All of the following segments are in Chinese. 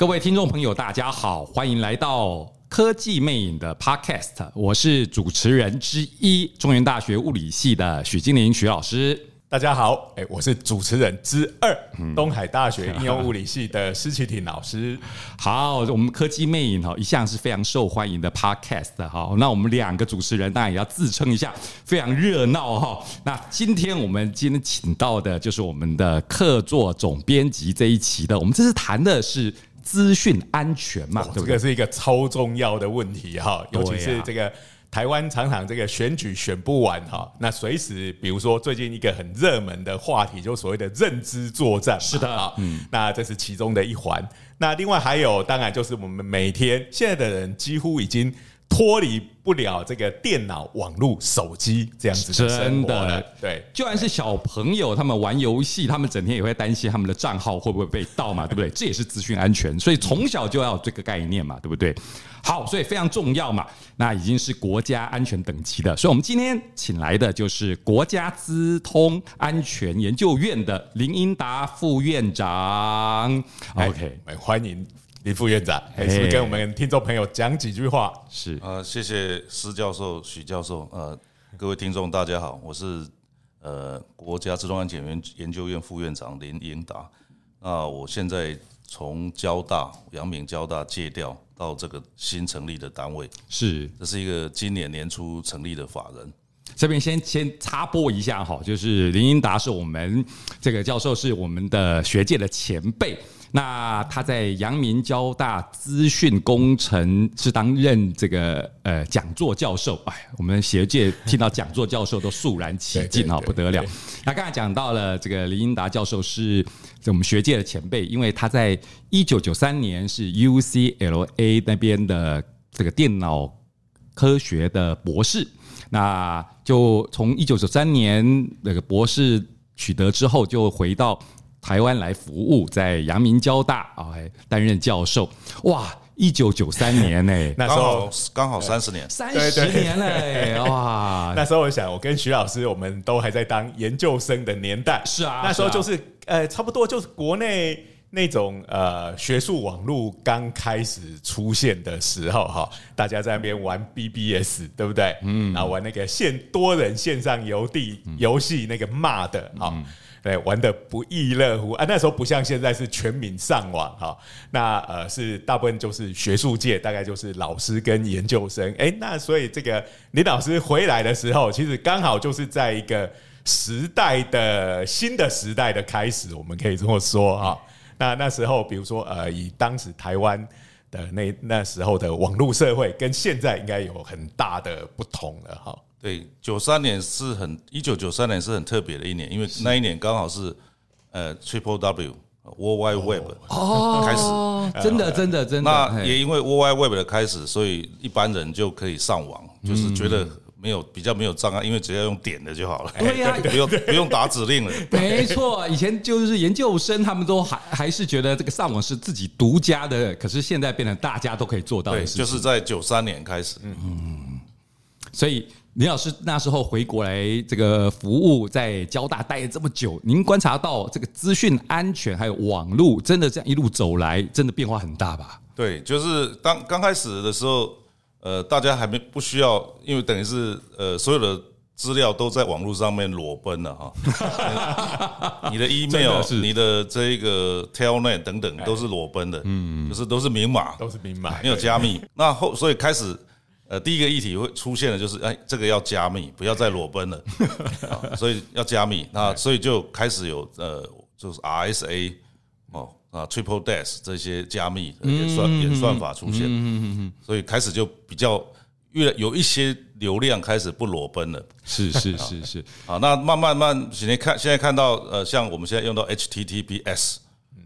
各位听众朋友，大家好，欢迎来到科技魅影的 Podcast，我是主持人之一，中原大学物理系的许金玲许老师。大家好，哎，我是主持人之二，东海大学应用物理系的施启廷老师。好，我们科技魅影哈一向是非常受欢迎的 Podcast 哈，那我们两个主持人当然也要自称一下，非常热闹哈。那今天我们今天请到的就是我们的客座总编辑这一期的，我们这次谈的是资讯安全嘛，这个是一个超重要的问题哈，尤其是这个。台湾常常这个选举选不完哈，那随时比如说最近一个很热门的话题，就所谓的认知作战，是的啊，嗯，那这是其中的一环。那另外还有，当然就是我们每天现在的人几乎已经脱离不了这个电脑、网络、手机这样子的生活了。对，就算是小朋友他们玩游戏，他们整天也会担心他们的账号会不会被盗嘛，对不对？这也是资讯安全，所以从小就要有这个概念嘛，对不对？好，所以非常重要嘛。那已经是国家安全等级的，所以我们今天请来的就是国家资通安全研究院的林英达副院长。OK，欢迎林副院长，还是跟我们听众朋友讲几句话？是呃，谢谢施教授、许教授，呃，各位听众大家好，我是呃国家自动安检研研究院副院长林英达。那我现在从交大阳明交大借调。到这个新成立的单位是，这是一个今年年初成立的法人。这边先先插播一下哈，就是林英达是我们这个教授，是我们的学界的前辈。那他在阳明交大资讯工程是担任这个呃讲座教授。哎，我们学界听到讲座教授都肃然起敬哈，不得了。那刚才讲到了这个林英达教授是我们学界的前辈，因为他在一九九三年是 UCLA 那边的这个电脑科学的博士。那就从一九九三年那个博士取得之后，就回到台湾来服务，在阳明交大啊担任教授。哇，一九九三年呢、欸，那时候刚好三十年，三十年嘞、欸，哇！那时候我想，我跟徐老师，我们都还在当研究生的年代，是啊，那时候就是呃，差不多就是国内。那种呃学术网络刚开始出现的时候哈，大家在那边玩 BBS 对不对？嗯，然后玩那个线多人线上游地游戏那个 MUD 哈，对，玩的不亦乐乎啊。那时候不像现在是全民上网哈，那呃是大部分就是学术界，大概就是老师跟研究生。哎，那所以这个林老师回来的时候，其实刚好就是在一个时代的新的时代的开始，我们可以这么说哈。那那时候，比如说，呃，以当时台湾的那那时候的网络社会，跟现在应该有很大的不同了，哈。对，九三年是很一九九三年是很特别的一年，因为那一年刚好是呃 Triple W World Wide Web 哦开始，真的真的真的。那也因为 World Wide Web 的开始，所以一般人就可以上网，就是觉得。没有比较没有障碍，因为只要用点的就好了。对呀，不用不用打指令了。没错，以前就是研究生，他们都还还是觉得这个上网是自己独家的，可是现在变成大家都可以做到的事情。就是在九三年开始，嗯，所以林老师那时候回国来这个服务，在交大待了这么久，您观察到这个资讯安全还有网络，真的这样一路走来，真的变化很大吧？对，就是当刚开始的时候。呃，大家还没不需要，因为等于是呃，所有的资料都在网络上面裸奔了哈。你的 email、你的这个 telnet 等等都是裸奔的，嗯，就是都是明码，都是明码，没有加密。那后所以开始，呃，第一个议题会出现的就是，哎，这个要加密，不要再裸奔了，所以要加密。那所以就开始有呃，就是 RSA 哦。啊，Triple Dash 这些加密的演算演算法出现，所以开始就比较越有一些流量开始不裸奔了。是是是是，好，那慢慢慢现在看现在看到呃，像我们现在用到 HTTPS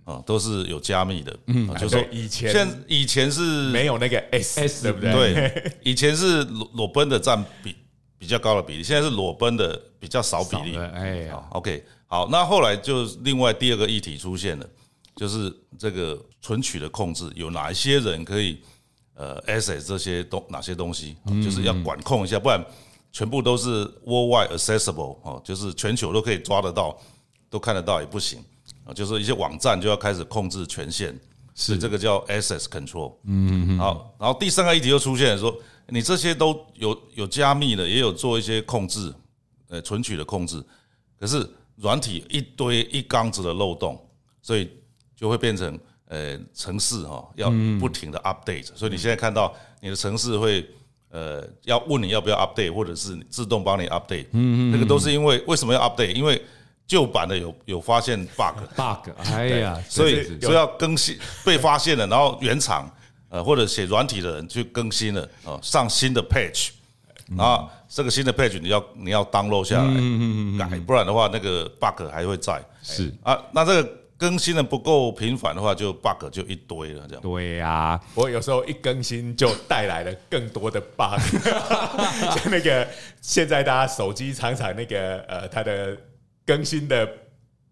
啊，都是有加密的。嗯，就是说以前现以前是没有那个 S，对不对？对，以前是裸裸奔的占比比较高的比例，现在是裸奔的比较少比例。哎呀，OK，好，那后来就另外第二个议题出现了。就是这个存取的控制，有哪一些人可以呃 access 这些东哪些东西，就是要管控一下，不然全部都是 worldwide accessible 哦，就是全球都可以抓得到，都看得到也不行啊。就是一些网站就要开始控制权限是这个叫 access control。嗯嗯。好，然后第三个议题又出现，说你这些都有有加密的，也有做一些控制，呃，存取的控制，可是软体一堆一缸子的漏洞，所以就会变成呃城市哈要不停的 update。所以你现在看到你的城市会呃要问你要不要 update，或者是自动帮你 update。嗯嗯。那个都是因为为什么要 update？因为旧版的有有发现 bug，bug，哎呀，所以所以要更新被发现了，然后原厂呃或者写软体的人去更新了啊，上新的 patch，然后这个新的 patch 你要你要 download 下来改，不然的话那个 bug 还会在。是啊，那这个更新的不够频繁的话，就 bug 就一堆了这样。对呀，我有时候一更新就带来了更多的 bug，像那个现在大家手机常常那个呃它的。更新的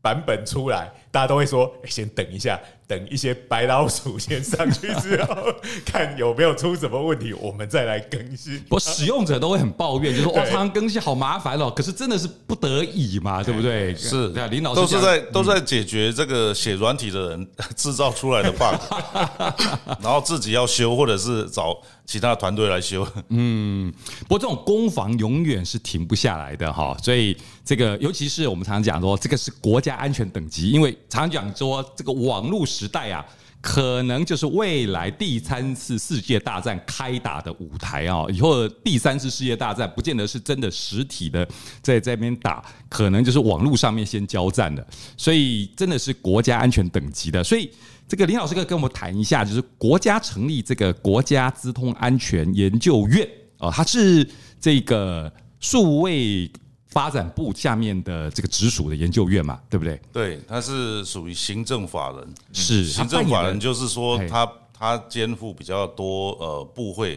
版本出来，大家都会说：“先等一下，等一些白老鼠先上去之后，看有没有出什么问题，我们再来更新。”不，使用者都会很抱怨，就说：“我，常常更新好麻烦哦。”可是真的是不得已嘛，对不对？是，对啊，林老师都是在都在解决这个写软体的人 制造出来的 bug，然后自己要修，或者是找。其他团队来修，嗯，不过这种攻防永远是停不下来的哈，所以这个尤其是我们常常讲说，这个是国家安全等级，因为常讲说这个网络时代啊，可能就是未来第三次世界大战开打的舞台啊，以后第三次世界大战不见得是真的实体的在这边打，可能就是网络上面先交战的，所以真的是国家安全等级的，所以。这个林老师可以跟我们谈一下，就是国家成立这个国家资通安全研究院啊，它是这个数位发展部下面的这个直属的研究院嘛，对不对？对，它是属于行政法人，是行政法人，就是说他他肩负比较多呃部会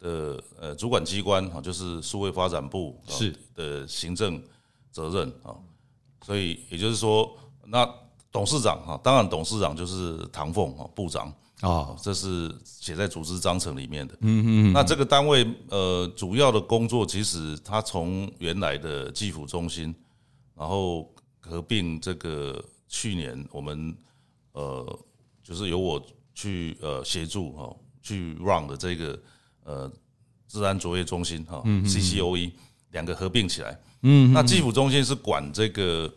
的呃主管机关啊，就是数位发展部是的行政责任啊，所以也就是说那。董事长哈，当然董事长就是唐凤哈部长啊，这是写在组织章程里面的。嗯嗯。那这个单位呃，主要的工作其实它从原来的技辅中心，然后合并这个去年我们呃，就是由我去呃协助哈去 run 的这个呃治安卓越中心哈，CCOE 两个合并起来。嗯。那技辅中心是管这个。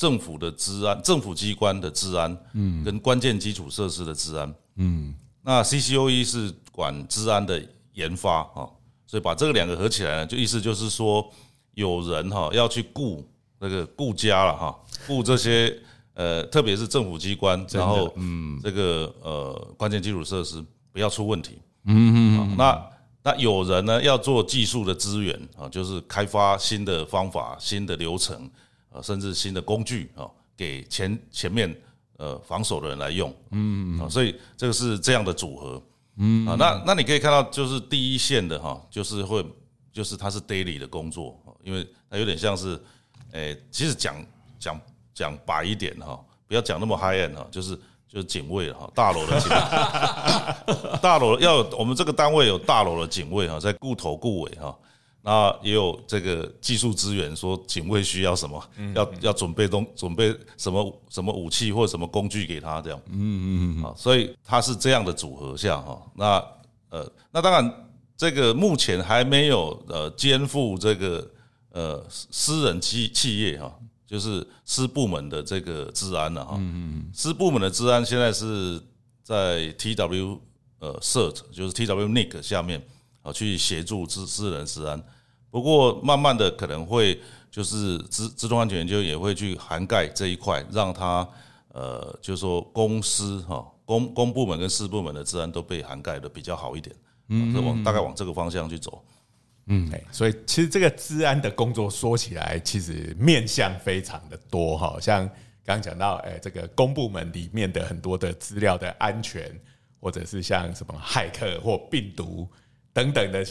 政府的治安，政府机关的治安，嗯，跟关键基础设施的治安，嗯，那 CCOE 是管治安的研发啊，所以把这个两个合起来呢，就意思就是说，有人哈要去顾那个顾家了哈，顾这些呃，特别是政府机关，然后嗯，这个呃关键基础设施不要出问题，嗯嗯，那那有人呢要做技术的资源啊，就是开发新的方法、新的流程。啊，甚至新的工具啊，给前前面呃防守的人来用，嗯啊，所以这个是这样的组合，嗯啊，那那你可以看到，就是第一线的哈，就是会就是他是 daily 的工作，因为它有点像是，诶，其实讲讲讲白一点哈，不要讲那么 high end 哈，就是就是警卫哈，大楼的警卫，大楼要有我们这个单位有大楼的警卫哈，在顾头顾尾哈。那也有这个技术资源，说警卫需要什么，要要准备东准备什么什么武器或者什么工具给他这样，嗯嗯嗯，啊，所以他是这样的组合下哈。那呃，那当然这个目前还没有呃肩负这个呃私人企企业哈，就是私部门的这个治安了哈。嗯嗯，私部门的治安现在是在 TW 呃 CERT 就是 TW NIC 下面。啊，去协助资私人治安，不过慢慢的可能会就是资资通安全研究也会去涵盖这一块，让它呃，就是说公司哈公公部门跟私部门的治安都被涵盖的比较好一点，嗯，往大概往这个方向去走，嗯，所以其实这个治安的工作说起来，其实面向非常的多哈，像刚刚讲到，哎，这个公部门里面的很多的资料的安全，或者是像什么骇客或病毒。等等的，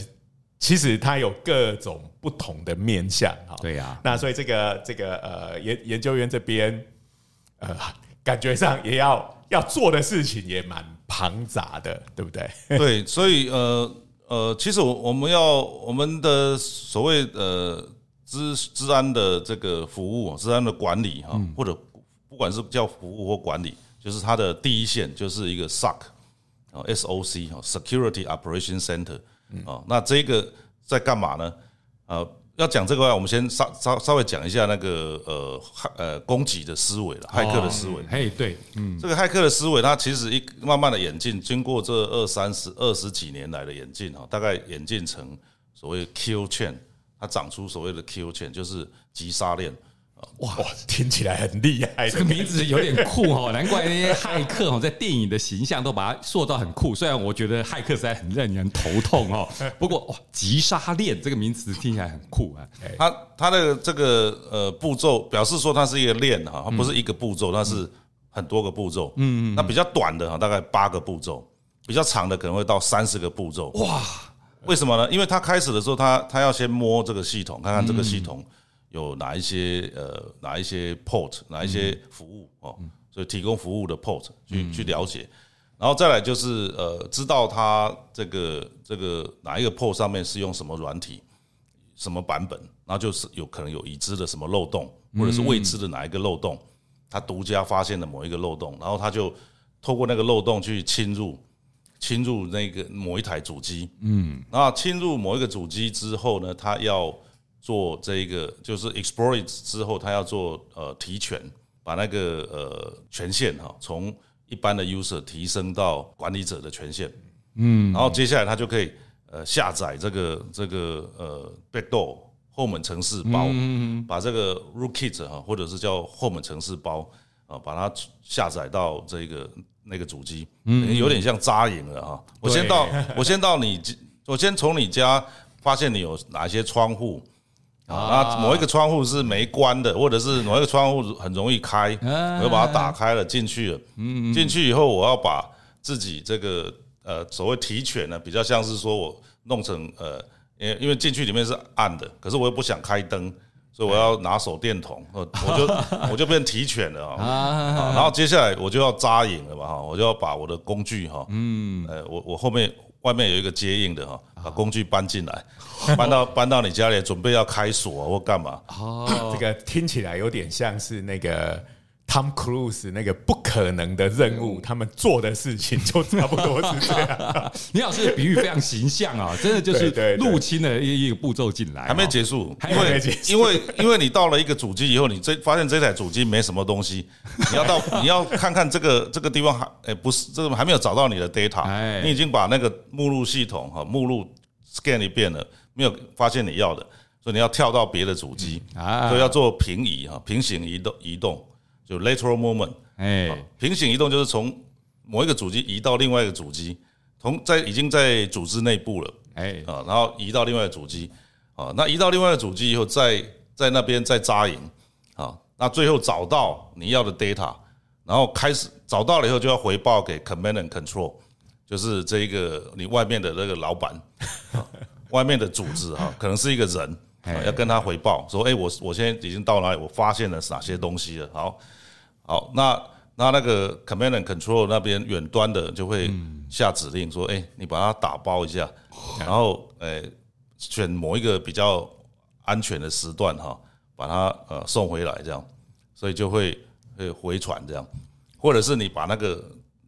其实它有各种不同的面向哈。对呀，那所以这个这个呃研研究员这边呃感觉上也要要做的事情也蛮庞杂的，对不对？对，所以呃呃，其实我我们要我们的所谓呃治治安的这个服务，治安的管理哈，或者不管是叫服务或管理，就是它的第一线就是一个 SOC 哦，SOC 哦，Security Operation Center 哦，那这个在干嘛呢？呃。要讲这个话，我们先稍稍稍微讲一下那个呃呃攻击的思维了，骇客的思维。嘿，对，嗯，这个骇客的思维，它其实一慢慢的演进，经过这二三十二十几年来的演进哈，大概演进成所谓 kill chain，它长出所谓的 kill chain，就是急杀链。哇，听起来很厉害，这个名字有点酷哦，难怪那些骇客哦在电影的形象都把它塑造很酷。虽然我觉得骇客实在很让人头痛哦，不过哇，急杀链这个名词听起来很酷啊。它它的这个呃步骤表示说它是一个链哈，它不是一个步骤，它是很多个步骤。嗯嗯，那比较短的哈，大概八个步骤，比较长的可能会到三十个步骤。哇，为什么呢？因为它开始的时候，它它要先摸这个系统，看看这个系统。有哪一些呃，哪一些 port，哪一些服务哦，所以提供服务的 port 去去了解，然后再来就是呃，知道它这个这个哪一个 port 上面是用什么软体，什么版本，然后就是有可能有已知的什么漏洞，或者是未知的哪一个漏洞，他独家发现的某一个漏洞，然后他就透过那个漏洞去侵入侵入那个某一台主机，嗯，那侵入某一个主机之后呢，他要做这一个就是 exploit 之后，他要做呃提权，把那个呃权限哈从一般的 user 提升到管理者的权限，嗯，然后接下来他就可以呃下载这个这个呃 backdoor 后门程式包，把这个 rootkit 哈或者是叫后门程式包啊，把它下载到这个那个主机，嗯，有点像扎营了哈。我先到我先到你，我先从你家发现你有哪些窗户。啊，某一个窗户是没关的，或者是某一个窗户很容易开，我就把它打开了进去了。嗯，进去以后，我要把自己这个呃所谓提犬呢，比较像是说我弄成呃，因因为进去里面是暗的，可是我又不想开灯，所以我要拿手电筒，我我就 我就变提犬了啊。然后接下来我就要扎营了嘛哈，我就要把我的工具哈，嗯，呃，我我后面。外面有一个接应的哈，把工具搬进来，搬到搬到你家里，准备要开锁或干嘛？哦，这个听起来有点像是那个。Tom Cruise 那个不可能的任务，他们做的事情就差不多是这样。倪老师的比喻非常形象啊，真的就是入侵的一一个步骤进来，还没结束，因为因为因为你到了一个主机以后，你这发现这台主机没什么东西，你要到 你要看看这个这个地方还哎不是这个还没有找到你的 data，你已经把那个目录系统哈目录 scan 一遍了，没有发现你要的，所以你要跳到别的主机啊，所以要做平移哈平行移动移动。就 lateral movement，哎，平行移动就是从某一个主机移到另外一个主机，从在已经在组织内部了，哎，啊，然后移到另外一个主机，啊，那移到另外一个主机以后，在在那边再扎营，啊，那最后找到你要的 data，然后开始找到了以后就要回报给 command and control，就是这一个你外面的那个老板，外面的组织哈，可能是一个人，要跟他回报说，哎，我我现在已经到哪里，我发现了哪些东西了，好。好，那那那个 command and control 那边远端的就会下指令说，哎，你把它打包一下，然后诶选某一个比较安全的时段哈，把它呃送回来这样，所以就会会回传这样，或者是你把那个，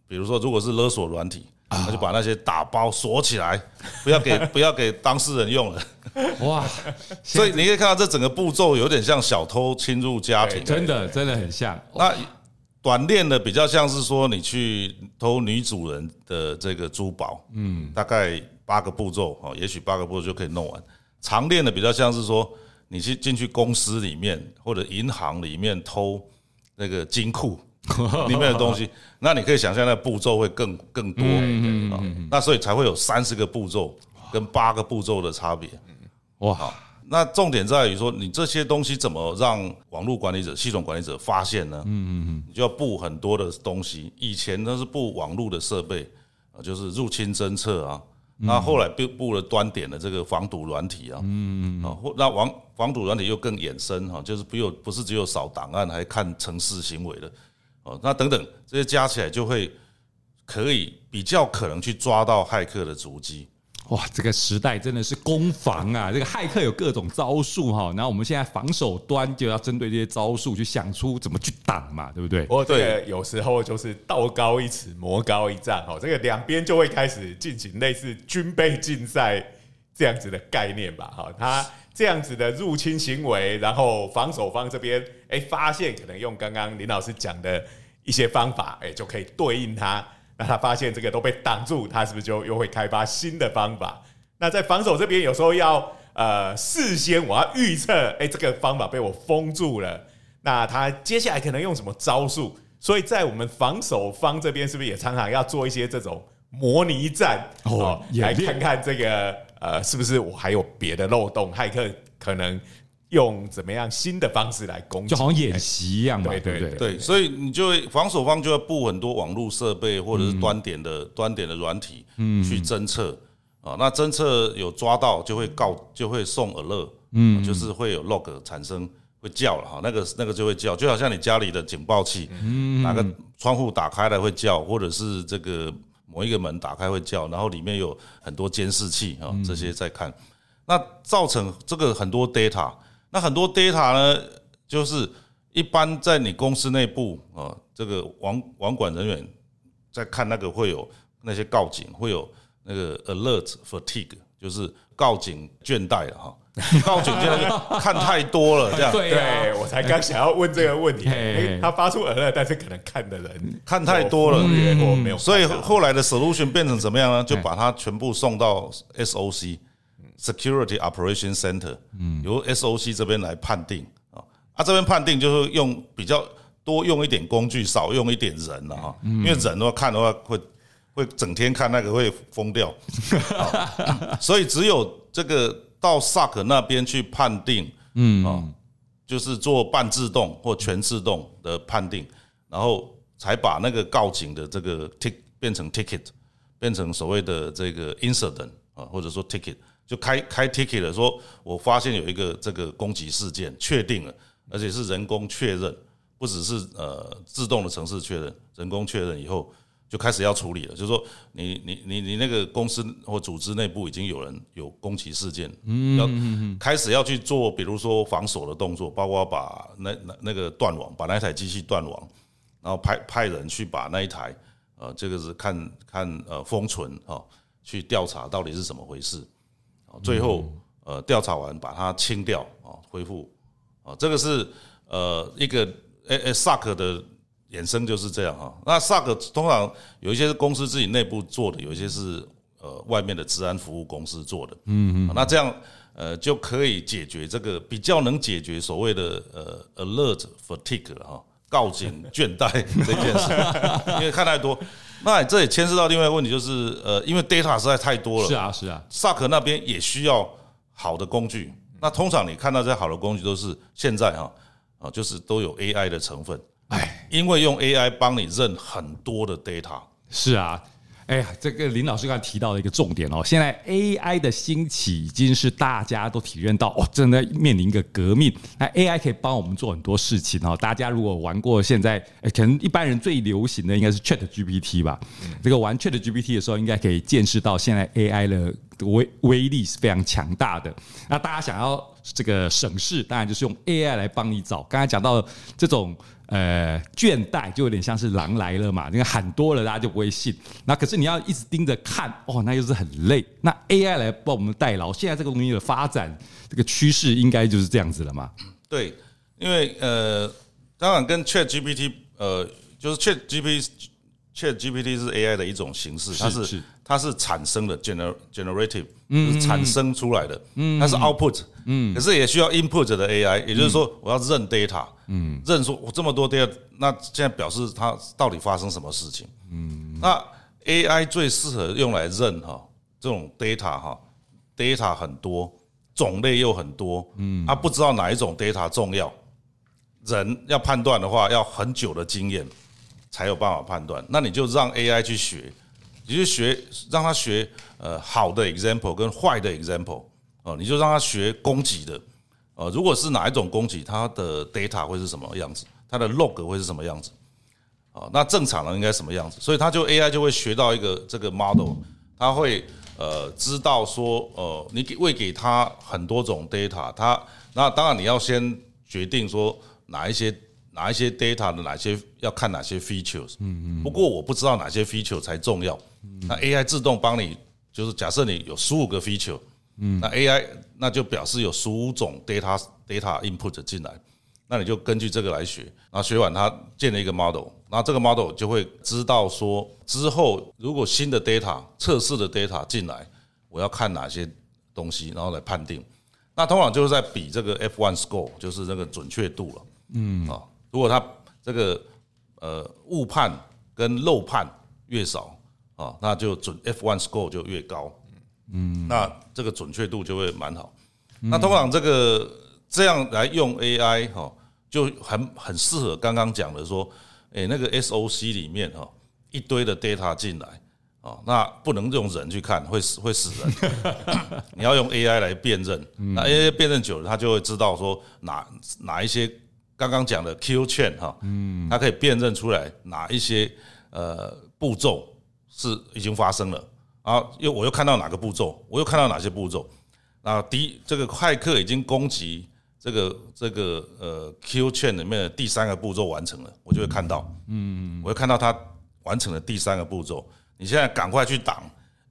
比如说如果是勒索软体，那就把那些打包锁起来，不要给 不要给当事人用了。哇，所以你可以看到这整个步骤有点像小偷侵入家庭，真的真的很像。那短链的比较像是说你去偷女主人的这个珠宝，嗯，大概八个步骤哦，也许八个步骤就可以弄完。长链的比较像是说你去进去公司里面或者银行里面偷那个金库 里面的东西，那你可以想象那步骤会更更多，那所以才会有三十个步骤跟八个步骤的差别。哇，那重点在于说，你这些东西怎么让网络管理者、系统管理者发现呢？嗯嗯嗯，你就要布很多的东西。以前都是布网络的设备啊，就是入侵侦测啊。那后来布布了端点的这个防堵软体啊。嗯嗯啊，或那网防堵软体又更衍生哈，就是不有不是只有扫档案，还看城市行为的哦。那等等这些加起来，就会可以比较可能去抓到骇客的足迹。哇，这个时代真的是攻防啊！这个骇客有各种招数哈，然后我们现在防守端就要针对这些招数去想出怎么去挡嘛，对不对？哦，对，有时候就是道高一尺，魔高一丈哦，这个两边就会开始进行类似军备竞赛这样子的概念吧，哈，他这样子的入侵行为，然后防守方这边哎发现可能用刚刚林老师讲的一些方法，哎就可以对应他。那他发现这个都被挡住，他是不是就又会开发新的方法？那在防守这边，有时候要呃事先我要预测，哎，这个方法被我封住了，那他接下来可能用什么招数？所以在我们防守方这边，是不是也常常要做一些这种模拟战哦，来看看这个呃是不是我还有别的漏洞？骇客可能。用怎么样新的方式来攻击，就好像演习一样嘛，对对对，对，所以你就会防守方就要布很多网络设备或者是端点的端点的软体，嗯，去侦测啊，那侦测有抓到就会告，就会送 alert，嗯，就是会有 log 产生会叫了哈，那个那个就会叫，就好像你家里的警报器，嗯，哪个窗户打开了会叫，或者是这个某一个门打开会叫，然后里面有很多监视器啊，这些在看，那造成这个很多 data。那很多 data 呢，就是一般在你公司内部啊，这个网网管人员在看那个会有那些告警，会有那个 alert fatigue，就是告警倦怠了哈。告警倦怠看太多了，这样。对，我才刚想要问这个问题。哎，他发出 alert，但是可能看的人看太多了，没有，所以后来的 solution 变成怎么样呢？就把它全部送到 SOC。Security Operation Center，由 SOC 这边来判定。啊，啊这边判定就是用比较多用一点工具，少用一点人了哈，因为人的话看的话会会整天看那个会疯掉，所以只有这个到萨克那边去判定，嗯啊，就是做半自动或全自动的判定，然后才把那个告警的这个 tick 变成 ticket，变成所谓的这个 incident 啊，或者说 ticket。就开开 ticket 了，说我发现有一个这个攻击事件，确定了，而且是人工确认，不只是呃自动的城市确认，人工确认以后就开始要处理了。就是说你你你你那个公司或组织内部已经有人有攻击事件，嗯，要开始要去做，比如说防守的动作，包括把那那那个断网，把那台机器断网，然后派派人去把那一台呃这个是看看呃封存啊，去调查到底是怎么回事。最后，呃，调查完把它清掉啊，恢复啊，这个是呃一个诶诶 SOC 的衍生就是这样哈。那 SOC 通常有一些是公司自己内部做的，有一些是呃外面的治安服务公司做的。嗯嗯。那这样呃就可以解决这个比较能解决所谓的呃 alert fatigue 哈，告警倦怠这件事，因为看太多。那这也牵涉到另外一个问题，就是呃，因为 data 实在太多了。是啊，是啊。萨克那边也需要好的工具。那通常你看到这些好的工具，都是现在哈啊，就是都有 AI 的成分。哎，因为用 AI 帮你认很多的 data。是啊。哎呀，这个林老师刚才提到的一个重点哦，现在 AI 的兴起已经是大家都体验到哦，正在面临一个革命。那 AI 可以帮我们做很多事情哦。大家如果玩过现在，可能一般人最流行的应该是 ChatGPT 吧。这个玩 ChatGPT 的时候，应该可以见识到现在 AI 的威威力是非常强大的。那大家想要这个省事，当然就是用 AI 来帮你找。刚才讲到这种。呃，倦怠就有点像是狼来了嘛，因为喊多了大家就不会信。那可是你要一直盯着看，哦，那又是很累。那 AI 来帮我们代劳，现在这个东西的发展，这个趋势应该就是这样子了嘛？对，因为呃，当然跟 ChatGPT，呃，就是 ChatGPT。ChatGPT 是 AI 的一种形式，它是，它是产生的 gener generative，就是产生出来的，它是 output，可是也需要 input 的 AI，也就是说我要认 data，认说我这么多 data，那现在表示它到底发生什么事情？那 AI 最适合用来认哈这种 data 哈，data 很多，种类又很多，它不知道哪一种 data 重要，人要判断的话要很久的经验。才有办法判断，那你就让 AI 去学，你就学让他学呃好的 example 跟坏的 example 哦，你就让他学攻击的，呃，如果是哪一种攻击，它的 data 会是什么样子，它的 log 会是什么样子，哦，那正常的应该什么样子，所以他就 AI 就会学到一个这个 model，他会呃知道说呃你给喂给他很多种 data，他那当然你要先决定说哪一些哪一些 data 的哪些要看哪些 features，嗯嗯。不过我不知道哪些 feature 才重要，那 AI 自动帮你，就是假设你有十五个 feature，嗯，那 AI 那就表示有十五种 data data input 进来。那你就根据这个来学，然后学完它建了一个 model，然后这个 model 就会知道说之后如果新的 data 测试的 data 进来，我要看哪些东西，然后来判定。那通常就是在比这个 F1 score，就是那个准确度了。嗯啊，如果他这个呃误判跟漏判越少啊，那就准 F1 score 就越高。嗯，那这个准确度就会蛮好。那通常这个这样来用 AI 哈。就很很适合刚刚讲的说，诶，那个 SOC 里面哈一堆的 data 进来啊，那不能用人去看，会死会死人。你要用 AI 来辨认，那 AI 辨认久了，它就会知道说哪哪一些刚刚讲的 Kill Chain 哈，嗯，它可以辨认出来哪一些呃步骤是已经发生了啊，又我又看到哪个步骤，我又看到哪些步骤，那第一这个骇客已经攻击。这个这个呃，Q chain 里面的第三个步骤完成了，我就会看到，嗯，我会看到它完成了第三个步骤。你现在赶快去挡，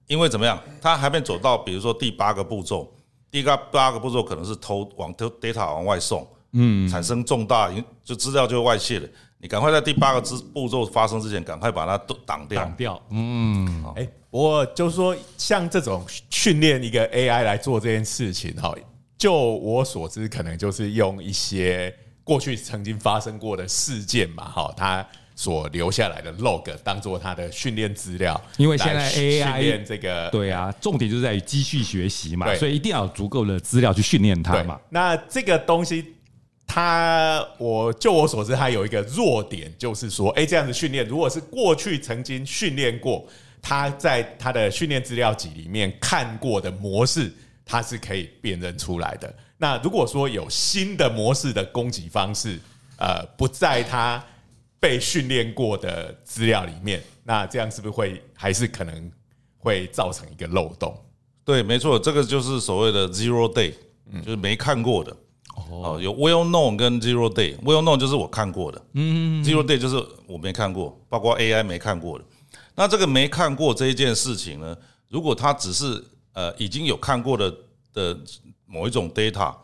因为怎么样？它还没走到，比如说第八个步骤，第八八个步骤可能是偷往偷 data 往外送，嗯，产生重大影，就资料就外泄了。你赶快在第八个之步骤发生之前，赶快把它都挡掉，挡掉。嗯，哎，我就是说，像这种训练一个 AI 来做这件事情，哈。就我所知，可能就是用一些过去曾经发生过的事件嘛，哈，他所留下来的 log 当做他的训练资料。因为现在 AI 训练这个，对啊，重点就是在于继续学习嘛，所以一定要有足够的资料去训练它嘛。那这个东西，他我就我所知，他有一个弱点，就是说，哎，这样子训练，如果是过去曾经训练过，他在他的训练资料集里面看过的模式。他是可以辨认出来的。那如果说有新的模式的攻击方式，呃，不在他被训练过的资料里面，那这样是不是会还是可能会造成一个漏洞？对，没错，这个就是所谓的 zero day，就是没看过的。哦，有 well known 跟 zero day。well known 就是我看过的，嗯，zero day 就是我没看过，包括 AI 没看过的。那这个没看过这一件事情呢，如果它只是呃，已经有看过的的某一种 data，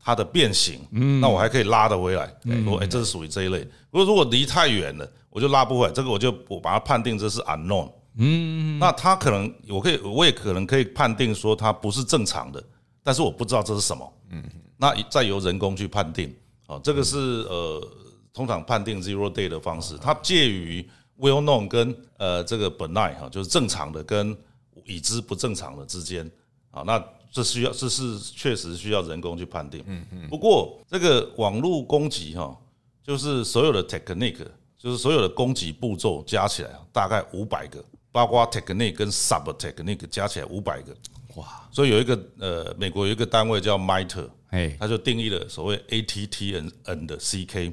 它的变形，嗯，那我还可以拉得回来，说，哎，这是属于这一类。不过如果离太远了，我就拉不回来，这个我就我把它判定这是 unknown，嗯，那它可能我可以，我也可能可以判定说它不是正常的，但是我不知道这是什么，嗯，那再由人工去判定，哦，这个是呃，通常判定 zero day 的方式，它介于 well known 跟呃这个 benign 哈，就是正常的跟。已知不正常的之间，啊，那这需要这是确实需要人工去判定。嗯嗯。不过这个网络攻击哈，就是所有的 technique，就是所有的攻击步骤加起来大概五百个，包括 technique 跟 sub technique 加起来五百个。哇！所以有一个呃，美国有一个单位叫 MITRE，哎，他就定义了所谓 ATT and CK，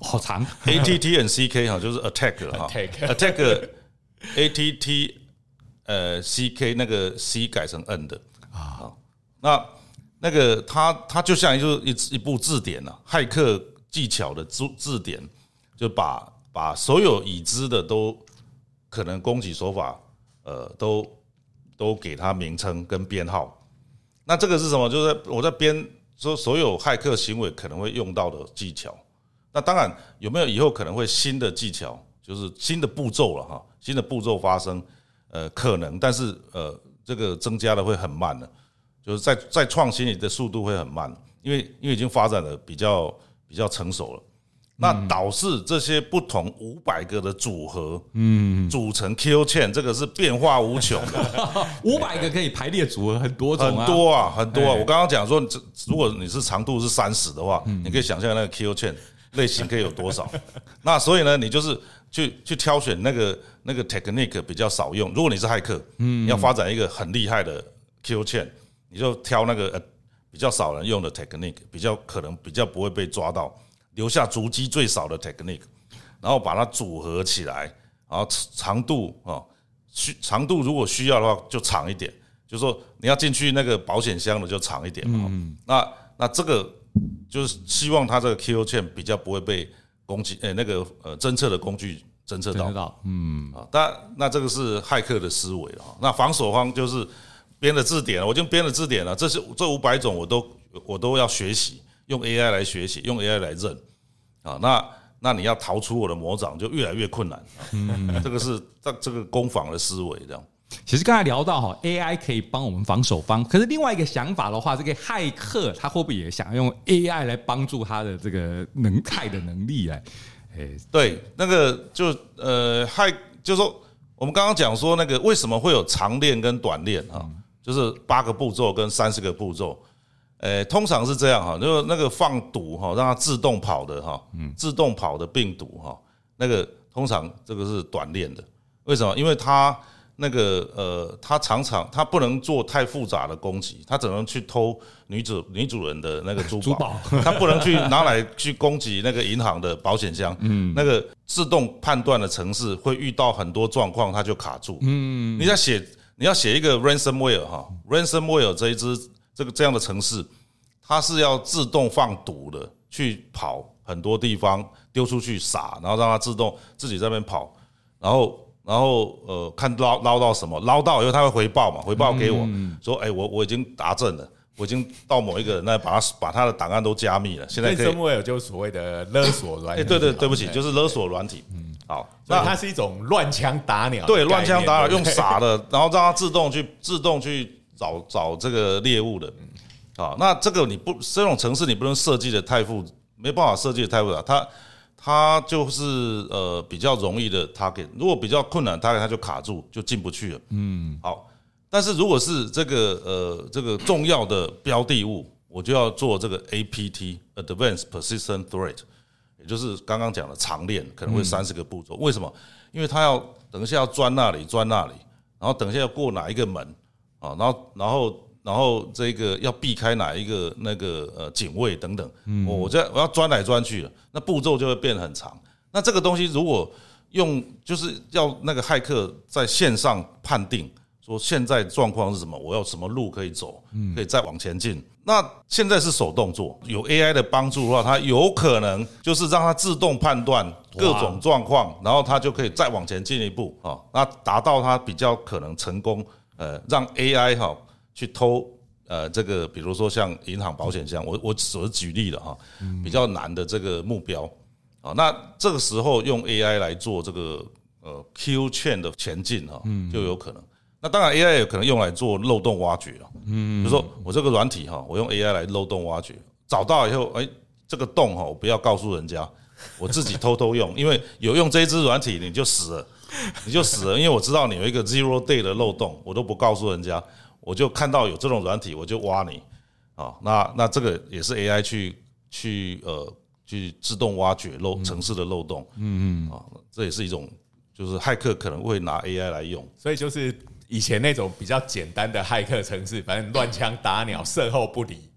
好长。ATT and CK 哈，就是 attack 了哈，attack ATT。呃，C K 那个 C 改成 N 的啊，那那个它它就像就是一一部字典呐，骇客技巧的字字典，就把把所有已知的都可能攻击手法，呃，都都给它名称跟编号。那这个是什么？就是我在编说所有骇客行为可能会用到的技巧。那当然有没有以后可能会新的技巧，就是新的步骤了哈，新的步骤发生。呃，可能，但是呃，这个增加的会很慢的，就是在在创新的速度会很慢，因为因为已经发展的比较比较成熟了，那导致这些不同五百个的组合，嗯，组成 Kill Chain，这个是变化无穷的，五百个可以排列组合很多种，很多啊，很多啊。我刚刚讲说，这如果你是长度是三十的话，你可以想象那个 Kill Chain 类型可以有多少。那所以呢，你就是。去去挑选那个那个 technique 比较少用。如果你是骇客，嗯，要发展一个很厉害的 kill chain，你就挑那个呃比较少人用的 technique，比较可能比较不会被抓到，留下足迹最少的 technique，然后把它组合起来，然后长度啊需长度如果需要的话就长一点，就是说你要进去那个保险箱的就长一点嘛。那那这个就是希望它这个 Kill Chain 比较不会被攻击，诶，那个呃侦测的工具侦测到。嗯啊，但那这个是骇客的思维啊。那防守方就是编了字典，我已经编了字典了，这是这五百种我都我都要学习，用 AI 来学习，用 AI 来认啊。那那你要逃出我的魔掌就越来越困难。嗯，这个是这这个攻防的思维这样。其实刚才聊到哈，AI 可以帮我们防守方，可是另外一个想法的话，这个骇客他会不会也想用 AI 来帮助他的这个能态的能力来？哎，对，那个就呃骇，就是说我们刚刚讲说那个为什么会有长链跟短链啊？就是八个步骤跟三十个步骤，诶，通常是这样哈，就是那个放毒哈，让它自动跑的哈，自动跑的病毒哈，那个通常这个是短链的，为什么？因为它。那个呃，它常常它不能做太复杂的攻击，它只能去偷女主女主人的那个珠 宝，珠宝他不能去拿来去攻击那个银行的保险箱。嗯，那个自动判断的城市会遇到很多状况，它就卡住。嗯，你要写你要写一个 ransomware 哈，ransomware 这一支这个这样的城市，它是要自动放毒的，去跑很多地方丢出去撒，然后让它自动自己在那边跑，然后。然后呃，看捞捞到什么，捞到以后它会回报嘛，回报给我说，哎，我我已经达证了，我已经到某一个人那把他把他的档案都加密了。现在可以。就是所谓的勒索软体。哎，对对，对不起，就是勒索软体。嗯，好，那它是一种乱枪打鸟。对，乱枪打鸟，用傻的，然后让它自动去自动去找找这个猎物的。啊，那这个你不这种城市你不能设计的太复，没办法设计的太复杂，它。它就是呃比较容易的 target，如果比较困难 target，它就卡住，就进不去了。嗯，好，但是如果是这个呃这个重要的标的物，我就要做这个 APT（Advanced Persistent Threat），也就是刚刚讲的长链，可能会三十个步骤。为什么？因为它要等一下要钻那里，钻那里，然后等一下要过哪一个门啊，然后然后。然后这个要避开哪一个那个呃警卫等等，我我这我要钻来钻去了，那步骤就会变很长。那这个东西如果用就是要那个骇客在线上判定说现在状况是什么，我要什么路可以走，可以再往前进。那现在是手动做，有 AI 的帮助的话，它有可能就是让它自动判断各种状况，然后它就可以再往前进一步啊，那达到它比较可能成功，呃，让 AI 哈。去偷呃，这个比如说像银行保险箱，我我只是举例了哈，比较难的这个目标啊，那这个时候用 AI 来做这个呃 Kill Chain 的前进哈，就有可能。那当然 AI 有可能用来做漏洞挖掘了，嗯，比如说我这个软体哈，我用 AI 来漏洞挖掘，找到以后，哎，这个洞哈，我不要告诉人家，我自己偷偷用，因为有用这一支软体你就死了，你就死了，因为我知道你有一个 Zero Day 的漏洞，我都不告诉人家。我就看到有这种软体，我就挖你啊。那那这个也是 AI 去去呃去自动挖掘漏城市的漏洞，嗯嗯啊，这也是一种就是骇客可能会拿 AI 来用。所以就是以前那种比较简单的骇客城市，反正乱枪打鸟，射后不理，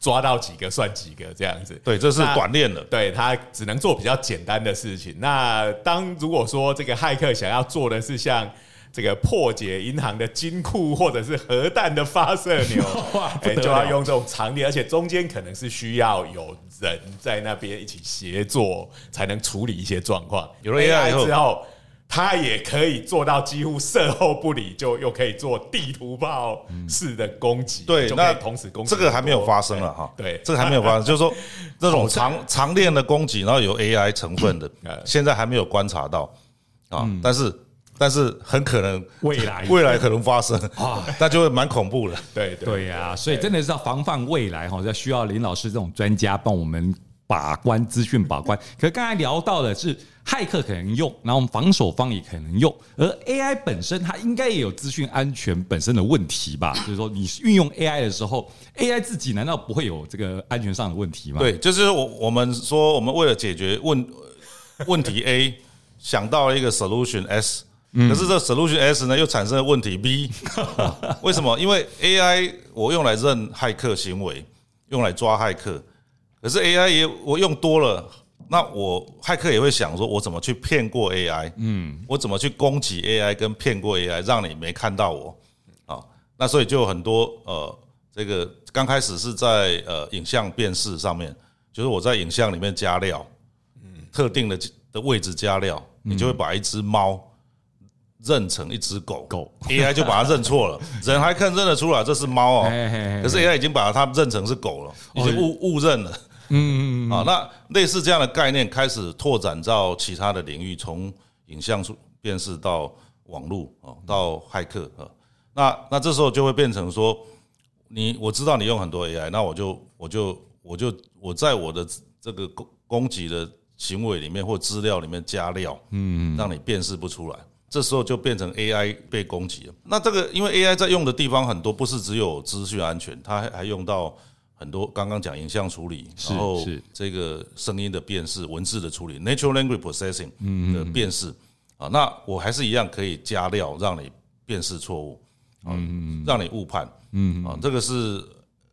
抓到几个算几个这样子。对，这是短链的。对，他只能做比较简单的事情。那当如果说这个骇客想要做的是像这个破解银行的金库或者是核弹的发射钮，哎，就要用这种长链，而且中间可能是需要有人在那边一起协作，才能处理一些状况。有了 AI 之后，它也可以做到几乎售后不理，就又可以做地图炮式的攻击。对，那同时攻击这个还没有发生了哈。对，这个还没有发生，就是说这种长长链的攻击，然后有 AI 成分的，现在还没有观察到啊，但是。但是很可能未来未来可能发生啊，那就会蛮恐怖的。对对呀，所以真的是要防范未来哈，要需要林老师这种专家帮我们把关资讯把关。可是刚才聊到的是骇客可能用，然后我们防守方也可能用，而 AI 本身它应该也有资讯安全本身的问题吧？就是说你运用 AI 的时候，AI 自己难道不会有这个安全上的问题吗？对，就是我我们说，我们为了解决问问题 A，想到了一个 solution S。可是这 solution S 呢，又产生了问题 B，为什么？因为 AI 我用来认骇客行为，用来抓骇客，可是 AI 也我用多了，那我骇客也会想说，我怎么去骗过 AI？嗯，我怎么去攻击 AI，跟骗过 AI，让你没看到我？啊，那所以就有很多呃，这个刚开始是在呃影像辨识上面，就是我在影像里面加料，嗯，特定的的位置加料，你就会把一只猫认成一只狗，狗 AI 就把它认错了，人还看认得出来这是猫哦，可是 AI 已经把它认成是狗了，已经误误认了。嗯嗯嗯，啊，那类似这样的概念开始拓展到其他的领域，从影像辨识到网络啊，到骇客啊，那那这时候就会变成说，你我知道你用很多 AI，那我就我就我就我在我的这个攻攻击的行为里面或资料里面加料，嗯，让你辨识不出来，这时候就变成 AI 被攻击了。那这个因为 AI 在用的地方很多，不是只有资讯安全，它还还用到。很多刚刚讲影像处理，然后这个声音的辨识、文字的处理 （natural language processing） 的辨识。啊，那我还是一样可以加料，让你辨识错误，嗯，让你误判，嗯啊，这个是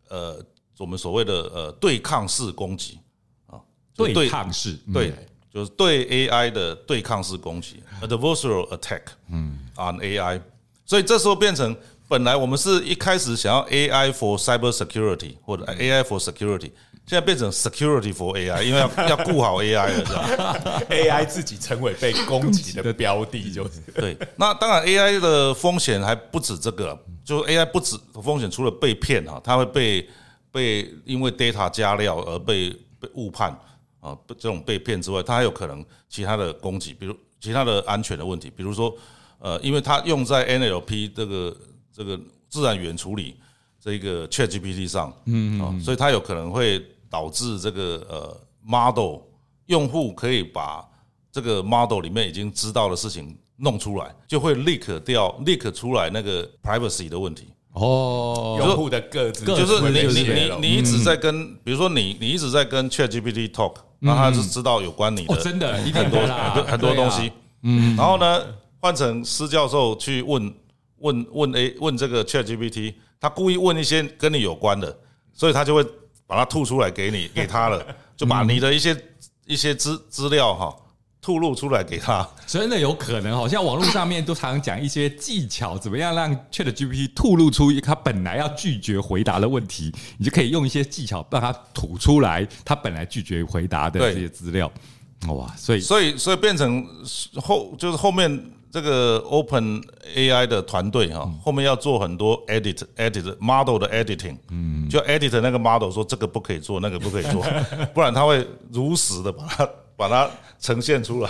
呃我们所谓的呃对抗式攻击。啊，对抗式对，就是对 AI 的对抗式攻击，adversarial attack，嗯，on AI，所以这时候变成。本来我们是一开始想要 AI for cyber security 或者 AI for security，现在变成 security for AI，因为要 要顾好 AI 了，是吧？AI 自己成为被攻击的标的，就是 对。那当然 AI 的风险还不止这个，就 AI 不止风险，除了被骗哈，它会被被因为 data 加料而被被误判啊，这种被骗之外，它还有可能其他的攻击，比如其他的安全的问题，比如说呃，因为它用在 NLP 这个。这个自然语言处理这个 ChatGPT 上，嗯啊，所以它有可能会导致这个呃 model 用户可以把这个 model 里面已经知道的事情弄出来，就会 leak 掉 leak 出来那个 privacy 的问题。哦，用户的个资就是你你你你一直在跟，比如说你你一直在跟 ChatGPT talk，那他就知道有关你的真的很多很多很多东西。嗯，然后呢，换成施教授去问。问问 A 问这个 ChatGPT，他故意问一些跟你有关的，所以他就会把它吐出来给你，给他了，就把你的一些一些资资料哈吐露出来给他。真的有可能，好像网络上面都常常讲一些技巧，怎么样让 ChatGPT 吐露出他本来要拒绝回答的问题，你就可以用一些技巧让他吐出来他本来拒绝回答的这些资料。哇，所以所以所以变成后就是后面。这个 Open AI 的团队哈，后面要做很多 edit edit model 的 editing，嗯，就 edit 那个 model 说这个不可以做，那个不可以做，不然他会如实的把它把它呈现出来。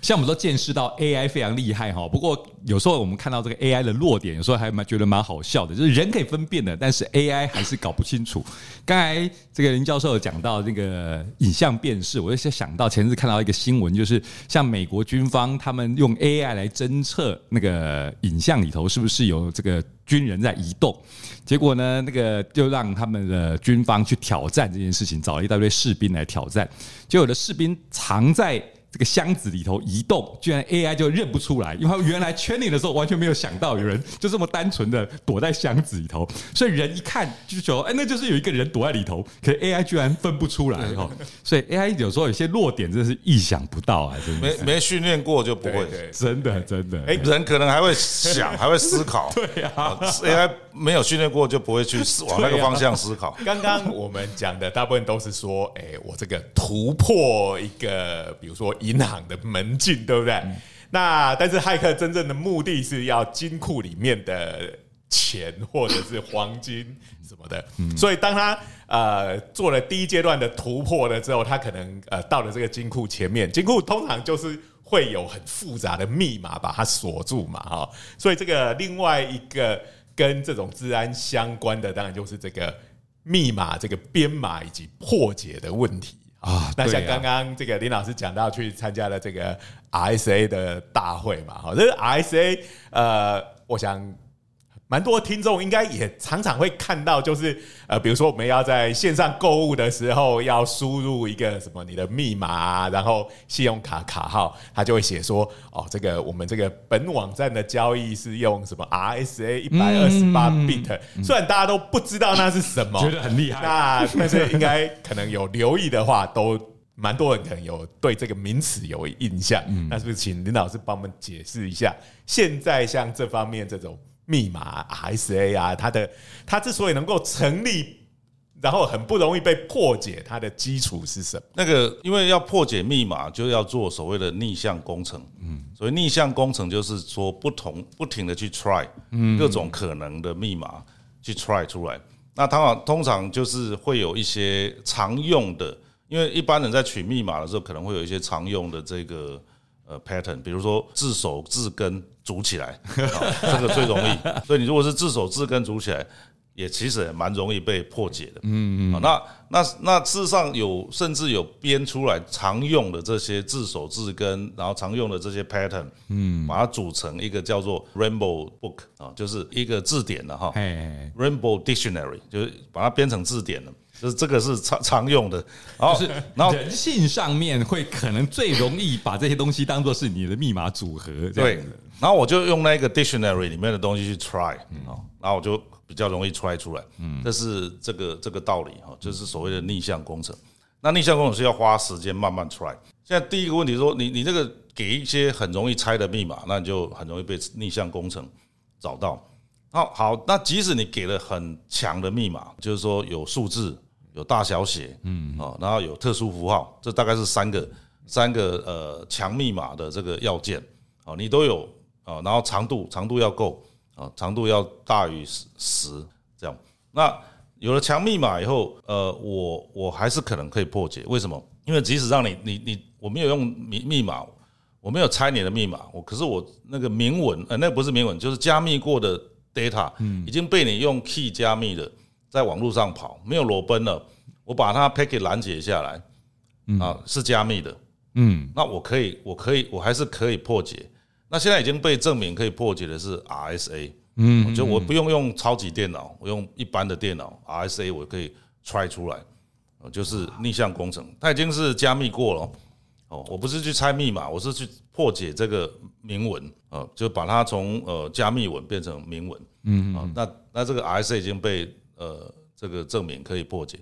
像我们都见识到 AI 非常厉害哈，不过有时候我们看到这个 AI 的弱点，有时候还蛮觉得蛮好笑的，就是人可以分辨的，但是 AI 还是搞不清楚。刚才这个林教授有讲到这个影像辨识，我就想到前次看到一个新闻，就是像美国军方他们用 AI 来侦测那个影像里头是不是有这个军人在移动，结果呢，那个就让他们的军方去挑战这件事情，找了一大堆士兵来挑战，就有的士兵藏在。这个箱子里头移动，居然 AI 就认不出来，因为他原来 training 的时候完全没有想到有人就这么单纯的躲在箱子里头，所以人一看就觉得，哎，那就是有一个人躲在里头，可是 AI 居然分不出来哈，所以 AI 有时候有些弱点真的是意想不到啊，真的没没训练过就不会，真的真的，哎，人可能还会想，还会思考，对啊，AI 没有训练过就不会去往那个方向思考。刚刚我们讲的大部分都是说，哎，我这个突破一个，比如说。银行的门禁，对不对？嗯、那但是骇客真正的目的是要金库里面的钱或者是黄金什么的，嗯、所以当他呃做了第一阶段的突破了之后，他可能呃到了这个金库前面，金库通常就是会有很复杂的密码把它锁住嘛，哈，所以这个另外一个跟这种治安相关的，当然就是这个密码这个编码以及破解的问题。啊，那像刚刚这个林老师讲到去参加了这个 RSA 的大会嘛，哈，这个 RSA，呃，我想。蛮多听众应该也常常会看到，就是呃，比如说我们要在线上购物的时候，要输入一个什么你的密码啊，然后信用卡卡号，他就会写说，哦，这个我们这个本网站的交易是用什么 RSA 一百二十八 bit，虽然大家都不知道那是什么，觉得很厉害，那但是应该可能有留意的话都。蛮多人可能有对这个名词有印象。嗯，那是不是请林老师帮我们解释一下？现在像这方面这种密码 RSA 啊，它的它之所以能够成立。然后很不容易被破解，它的基础是什么？那个，因为要破解密码，就要做所谓的逆向工程。嗯，所以逆向工程就是说，不同不停的去 try，各种可能的密码去 try 出来。那它通常就是会有一些常用的，因为一般人在取密码的时候，可能会有一些常用的这个呃 pattern，比如说自首自根组起来，这个最容易。所以你如果是自首自根组起来。也其实也蛮容易被破解的，嗯嗯，那那那事实上有甚至有编出来常用的这些自首自根，然后常用的这些 pattern，嗯，把它组成一个叫做 Rainbow Book 啊，就是一个字典的哈，Rainbow Dictionary，就是把它编成字典的，就是这个是常常用的，然后是然后人性上面会可能最容易把这些东西当做是你的密码组合，对，然后我就用那个 Dictionary 里面的东西去 try 啊，然后我就。比较容易 try 出来，嗯，这是这个这个道理哈，就是所谓的逆向工程。那逆向工程是要花时间慢慢 try。现在第一个问题是说，你你这个给一些很容易猜的密码，那你就很容易被逆向工程找到。好，好，那即使你给了很强的密码，就是说有数字、有大小写，嗯，哦，然后有特殊符号，这大概是三个三个呃强密码的这个要件，哦，你都有啊，然后长度长度要够。啊，长度要大于十十这样。那有了强密码以后，呃，我我还是可能可以破解。为什么？因为即使让你你你我没有用密密码，我没有猜你的密码，我可是我那个明文，呃，那个不是明文，就是加密过的 data，嗯已经被你用 key 加密的，在网络上跑，没有裸奔了。我把它 packet 拦截下来，啊，是加密的，嗯，那我可以，我可以，我还是可以破解。那现在已经被证明可以破解的是 RSA，嗯，就我不用用超级电脑，我用一般的电脑 RSA 我可以 try 出来，就是逆向工程，它已经是加密过了，哦，我不是去猜密码，我是去破解这个明文，啊，就把它从呃加密文变成明文，嗯，啊，那那这个 RSA 已经被呃这个证明可以破解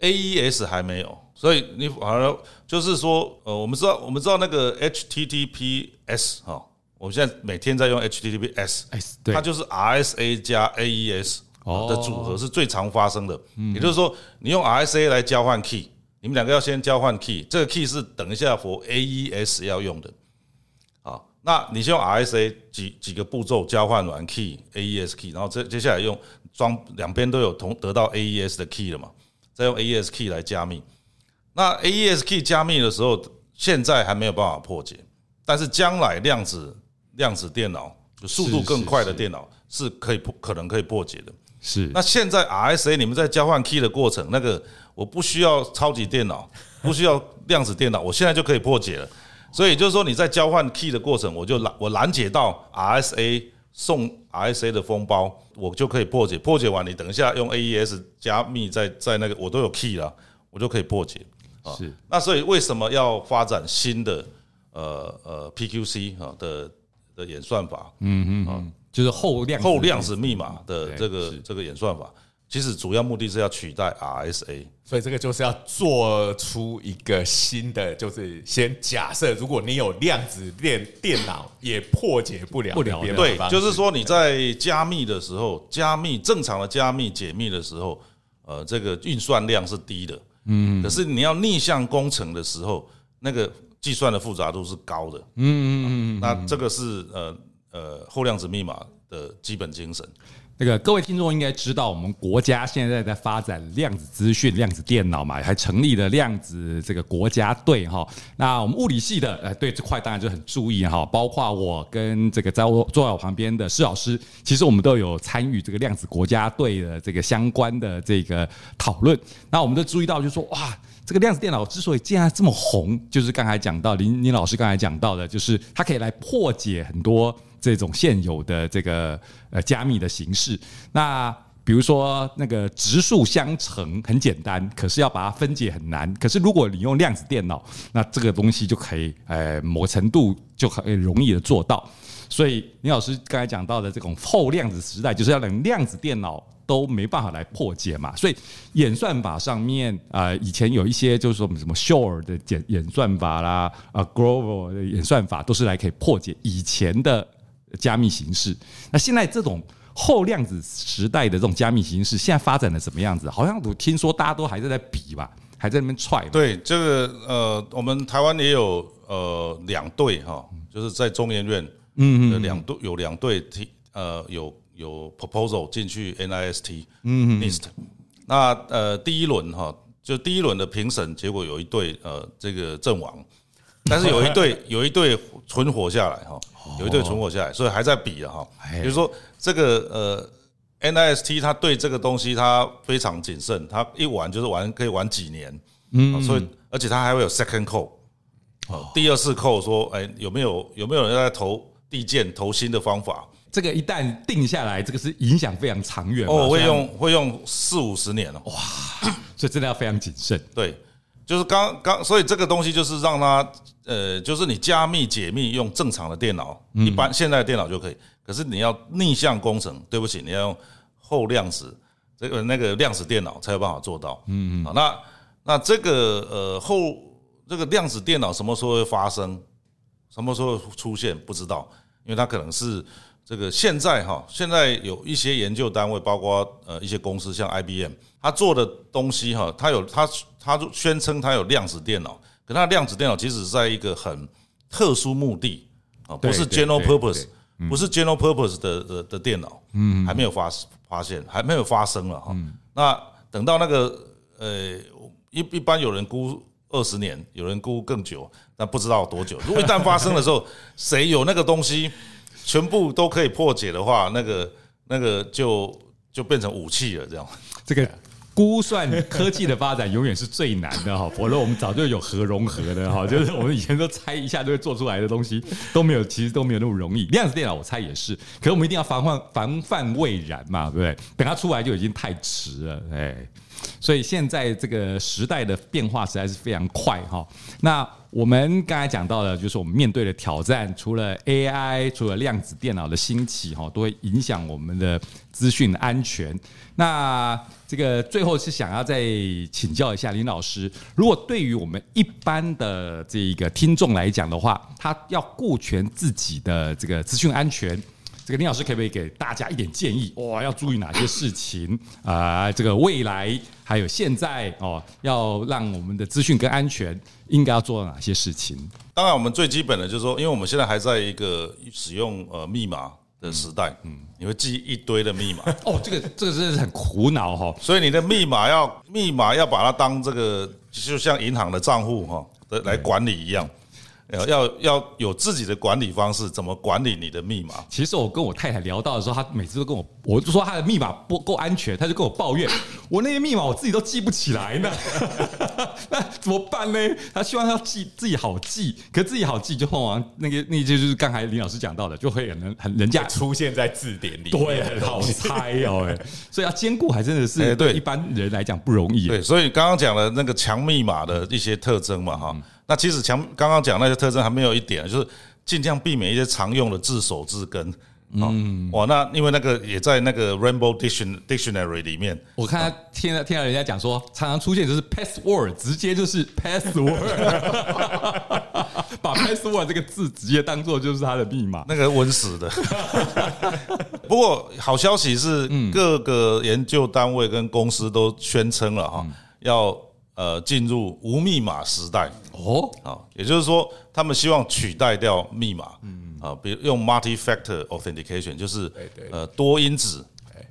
，AES 还没有，所以你反而就是说，呃，我们知道我们知道那个 HTTPS 哈。我们现在每天在用 HTTPS，它就是 RSA 加 AES 的组合是最常发生的。也就是说，你用 RSA 来交换 key，你们两个要先交换 key，这个 key 是等一下 for AES 要用的。啊，那你先用 RSA 几几个步骤交换完 key，AES key，然后这接下来用装两边都有同得到 AES 的 key 了嘛？再用 AES key 来加密。那 AES key 加密的时候，现在还没有办法破解，但是将来量子。量子电脑就速度更快的电脑是可以破，可能可以破解的。是。那现在 RSA 你们在交换 key 的过程，那个我不需要超级电脑，不需要量子电脑，我现在就可以破解了。所以就是说你在交换 key 的过程，我就拦我拦截到 RSA 送 RSA 的封包，我就可以破解。破解完，你等一下用 AES 加密，在在那个我都有 key 了，我就可以破解。是。那所以为什么要发展新的呃呃 PQC 啊的？的演算法，嗯嗯，就是后量后量子密码的这个这个演算法，其实主要目的是要取代 RSA，所以这个就是要做出一个新的，就是先假设，如果你有量子电电脑也破解不了，不了，对，就是说你在加密的时候，加密正常的加密解密的时候，呃，这个运算量是低的，嗯，可是你要逆向工程的时候，那个。计算的复杂度是高的，嗯嗯嗯，那这个是呃呃后量子密码的基本精神。那个各位听众应该知道，我们国家现在在发展量子资讯、量子电脑嘛，还成立了量子这个国家队哈。那我们物理系的呃对这块当然就很注意哈，包括我跟这个在我坐在我旁边的施老师，其实我们都有参与这个量子国家队的这个相关的这个讨论。那我们都注意到，就说哇。这个量子电脑之所以现在这么红，就是刚才讲到林林老师刚才讲到的，就是它可以来破解很多这种现有的这个呃加密的形式。那比如说那个直数相乘很简单，可是要把它分解很难。可是如果你用量子电脑，那这个东西就可以呃某程度就很容易的做到。所以林老师刚才讲到的这种后量子时代，就是要让量子电脑都没办法来破解嘛。所以演算法上面啊、呃，以前有一些就是说什么 Shor 的演演算法啦，啊 Grover 的演算法都是来可以破解以前的加密形式。那现在这种后量子时代的这种加密形式，现在发展的什么样子？好像我听说大家都还是在比吧，还在那边踹。对，这个呃，我们台湾也有呃两队哈，就是在中研院。嗯嗯，两队有两队提呃有有 proposal 进去 NIST 嗯 NIST 那呃第一轮哈就第一轮的评审结果有一队呃这个阵亡，但是有一队 有一队存活下来哈，有一队存活下来，所以还在比啊哈。比如说这个呃 NIST 它对这个东西它非常谨慎，它一玩就是玩可以玩几年，嗯，所以而且它还会有 second call，第二次 call 说哎有没有有没有人在投。递件投新的方法，这个一旦定下来，这个是影响非常长远哦，会用会用四五十年了，哇！所以真的要非常谨慎。对，就是刚刚，所以这个东西就是让它呃，就是你加密解密用正常的电脑，一般现在的电脑就可以，可是你要逆向工程，对不起，你要用后量子这个那个量子电脑才有办法做到。嗯嗯，好，那那这个呃后这个量子电脑什么时候会发生？什么时候出现不知道，因为它可能是这个现在哈，现在有一些研究单位，包括呃一些公司，像 IBM，它做的东西哈，它有它它宣称它有量子电脑，可它量子电脑其实是在一个很特殊目的啊，不是 general purpose，不是 general purpose 的的的电脑，嗯，还没有发发现，还没有发生了哈。那等到那个呃一一般有人估。二十年，有人估更久，但不知道多久。如果一旦发生的时候，谁有那个东西，全部都可以破解的话，那个那个就就变成武器了。这样，这个估算科技的发展永远是最难的哈。否则我们早就有核融合的哈，就是我们以前都猜一下就会做出来的东西都没有，其实都没有那么容易。量子电脑我猜也是，可是我们一定要防患防范未然嘛，对不对？等它出来就已经太迟了，哎。所以现在这个时代的变化实在是非常快哈。那我们刚才讲到的，就是我们面对的挑战，除了 AI，除了量子电脑的兴起哈，都会影响我们的资讯安全。那这个最后是想要再请教一下林老师，如果对于我们一般的这个听众来讲的话，他要顾全自己的这个资讯安全。这个林老师可不可以给大家一点建议？哇，要注意哪些事情啊？这个未来还有现在哦，要让我们的资讯更安全，应该要做哪些事情？当然，我们最基本的就是说，因为我们现在还在一个使用呃密码的时代，嗯，你会记一堆的密码 哦，这个这个真的是很苦恼哈。所以你的密码要密码要把它当这个，就像银行的账户哈的来管理一样。要要有自己的管理方式，怎么管理你的密码？其实我跟我太太聊到的时候，她每次都跟我，我就说她的密码不够安全，她就跟我抱怨，我那些密码我自己都记不起来呢，那怎么办呢？她希望她记自己好记，可自己好记就往往那个那些就是刚才林老师讲到的，就会很很人家出现在字典里，对，很好猜哦，哎，所以要兼顾还真的是对一般人来讲不容易。对，所以刚刚讲了那个强密码的一些特征嘛，哈。那其实强刚刚讲那些特征还没有一点，就是尽量避免一些常用的字首字根。嗯，哇，那因为那个也在那个 Rainbow Dictionary 里面，我看他听到听到人家讲说，常常出现就是 password，直接就是 password，把 password 这个字直接当做就是他的密码，那个稳死的。不过好消息是，各个研究单位跟公司都宣称了哈，要。呃，进入无密码时代哦，啊，也就是说，他们希望取代掉密码，嗯。啊，比如用 multi-factor authentication，就是呃多因子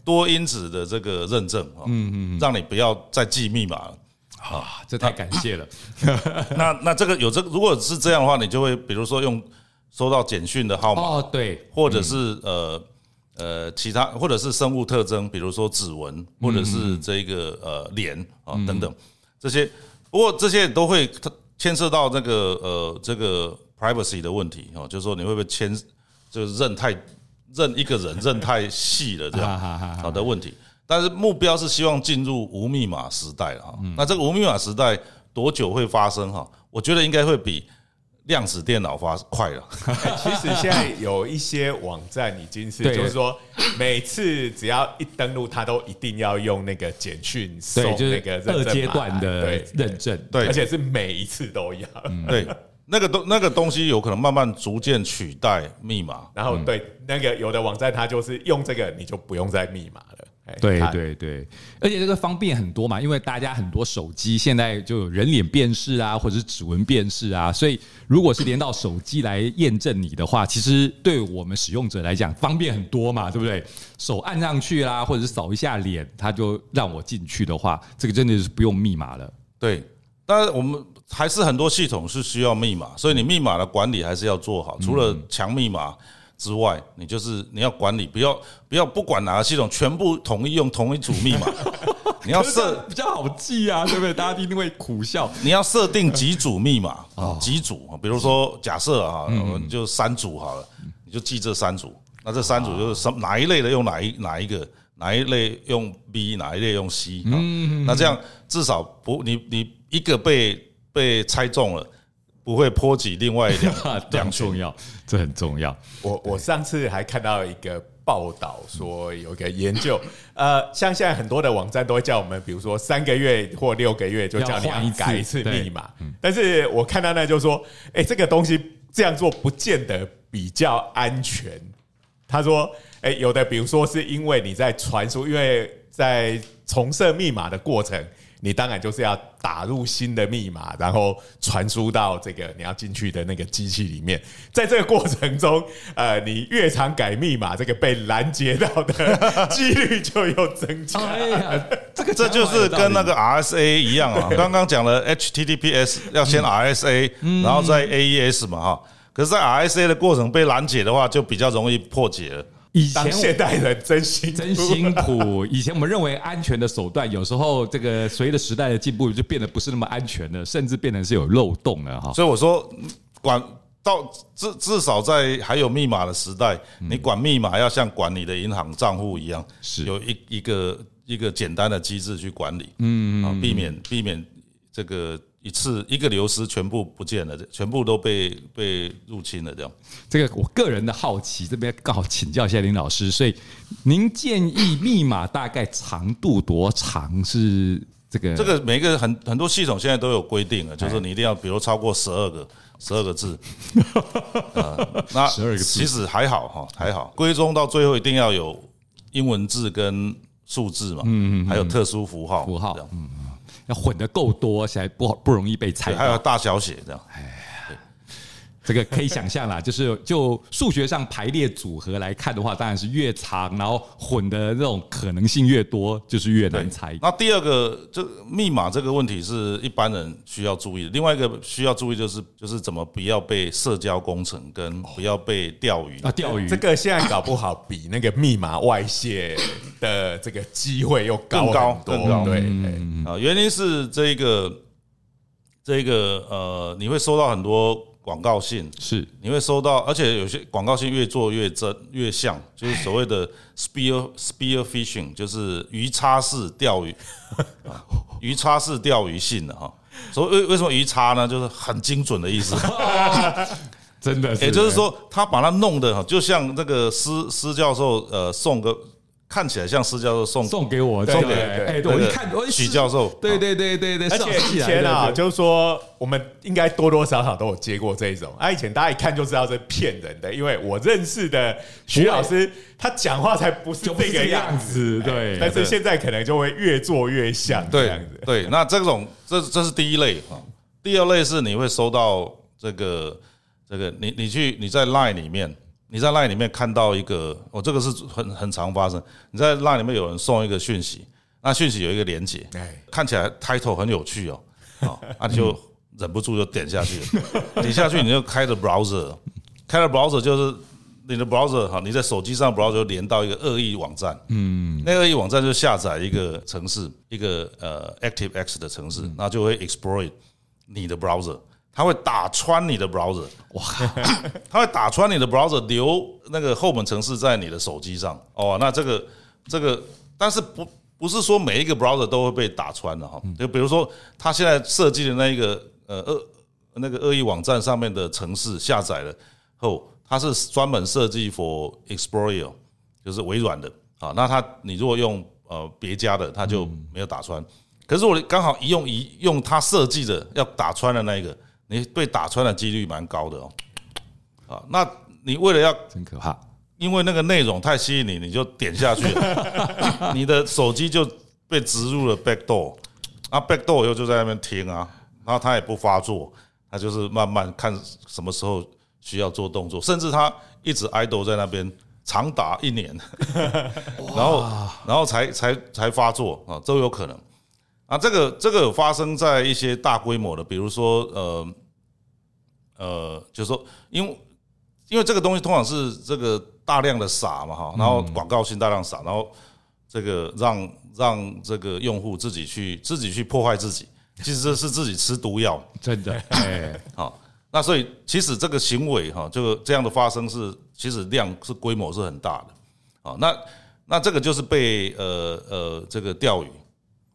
多因子的这个认证啊，嗯嗯，让你不要再记密码。了啊，这太感谢了。那那这个有这个，如果是这样的话，你就会比如说用收到简讯的号码哦，对，或者是呃呃其他，或者是生物特征，比如说指纹，或者是这个呃脸啊等等。这些，不过这些都会牵涉到这个呃这个 privacy 的问题哦，就是说你会不会牵，就是认太认一个人认太细了这样好的问题。但是目标是希望进入无密码时代了哈。那这个无密码时代多久会发生哈？我觉得应该会比量子电脑发快了。其实现在有一些网站已经是，就是说每次只要一登录，它都一定要用那个简讯送那个二阶段的认证，对，而且是每一次都要。对，那个东那个东西有可能慢慢逐渐取代密码。然后对那个有的网站，它就是用这个，你就不用再密码了。对对对，而且这个方便很多嘛，因为大家很多手机现在就有人脸辨识啊，或者是指纹辨识啊，所以如果是连到手机来验证你的话，其实对我们使用者来讲方便很多嘛，对不对？手按上去啦，或者是扫一下脸，它就让我进去的话，这个真的是不用密码了。对，当然我们还是很多系统是需要密码，所以你密码的管理还是要做好，除了强密码。之外，你就是你要管理，不要不要不管哪个系统，全部统一用同一组密码。你要设比较好记啊，对不对？大家一定会苦笑。你要设定几组密码啊？几组？比如说，假设啊，我们就三组好了，你就记这三组。那这三组就是什哪一类的用哪一哪一个，哪一类用 B，哪一类用 C。嗯，那这样至少不你你一个被被猜中了。不会波及另外两 两重要，这很重要。我我上次还看到一个报道，说有一个研究，呃，像现在很多的网站都会叫我们，比如说三个月或六个月就叫你要改一次密码。但是我看到那就说，哎，这个东西这样做不见得比较安全。他说，哎，有的比如说是因为你在传输，因为在重设密码的过程。你当然就是要打入新的密码，然后传输到这个你要进去的那个机器里面。在这个过程中，呃，你越常改密码，这个被拦截到的几率就又增加。哎，这个 这就是跟那个 RSA 一样啊。刚刚讲了 HTTPS 要先 RSA，然后再 AES 嘛哈。可是，在 RSA 的过程被拦截的话，就比较容易破解了。以前现代人真辛真辛苦。以前我们认为安全的手段，有时候这个随着时代的进步，就变得不是那么安全了，甚至变成是有漏洞了哈。所以我说，管到至至少在还有密码的时代，你管密码要像管你的银行账户一样，是有一一个一个简单的机制去管理，嗯啊，避免避免这个。一次一个流失，全部不见了，全部都被被入侵了，这样。这个我个人的好奇，这边刚好请教一下林老师。所以，您建议密码大概长度多长？是这个？这个每一个很很多系统现在都有规定了，就是你一定要，比如超过十二个十二个字。那十二个字其实还好哈，还好。归中到最后一定要有英文字跟数字嘛，嗯嗯，还有特殊符号符号，嗯。要混得够多，才不不容易被踩。还有大小写这样。这个可以想象啦，就是就数学上排列组合来看的话，当然是越长，然后混的这种可能性越多，就是越难猜。那第二个，这密码这个问题是一般人需要注意的。另外一个需要注意就是，就是怎么不要被社交工程跟不要被钓鱼啊，钓鱼。这个现在搞不好比那个密码外泄的这个机会又高更高更高。对啊，原因是这个这个呃，你会收到很多。广告信是你会收到，而且有些广告信越做越真越像，就是所谓的 spear spear phishing，就是鱼叉式钓鱼，鱼叉式钓鱼信的哈。所以为为什么鱼叉呢？就是很精准的意思，真的，也就是说他把它弄得哈，就像那个施施教授呃送个。看起来像施教授送送给我，送给哎，我一看，我许教授，对对对对对，而且以前啊，就是说我们应该多多少少都有接过这一种啊。以前大家一看就知道是骗人的，因为我认识的徐老师，他讲话才不是这个样子，对。但是现在可能就会越做越像这样子。对，那这种这这是第一类啊，第二类是你会收到这个这个，你你去你在 Line 里面。你在 LINE 里面看到一个，哦，这个是很很常发生。你在 LINE 里面有人送一个讯息，那讯息有一个连接，看起来 title 很有趣哦，啊，那就忍不住就点下去了。点下去你就开着 browser，开了 browser 就是你的 browser 哈，你在手机上 browser 就连到一个恶意网站，嗯，那恶意网站就下载一个程式，一个呃 ActiveX 的程式，那就会 exploit 你的 browser。它会打穿你的 browser，哇！它会打穿你的 browser，留那个后门程式在你的手机上。哦，那这个这个，但是不不是说每一个 browser 都会被打穿的哈。就比如说，他现在设计的那一个呃恶那个恶意网站上面的程式下载了后，它是专门设计 for Explorer，就是微软的啊。那它你如果用呃别家的，它就没有打穿。可是我刚好一用一用它设计的要打穿的那一个，你被打穿的几率蛮高的哦。啊，那你为了要真可怕，因为那个内容太吸引你，你就点下去了，你的手机就被植入了 backdoor，啊 backdoor 又就在那边听啊，然后它也不发作，它就是慢慢看什么时候需要做动作，甚至它一直 idle 在那边长达一年，然后然后才才才发作啊，都有可能。啊，这个这个有发生在一些大规模的，比如说呃呃，就是说，因为因为这个东西通常是这个大量的撒嘛哈，然后广告性大量撒，然后这个让让这个用户自己去自己去破坏自己，其实这是自己吃毒药，真的 哎，好，那所以其实这个行为哈，这个这样的发生是其实量是规模是很大的，啊，那那这个就是被呃呃这个钓鱼。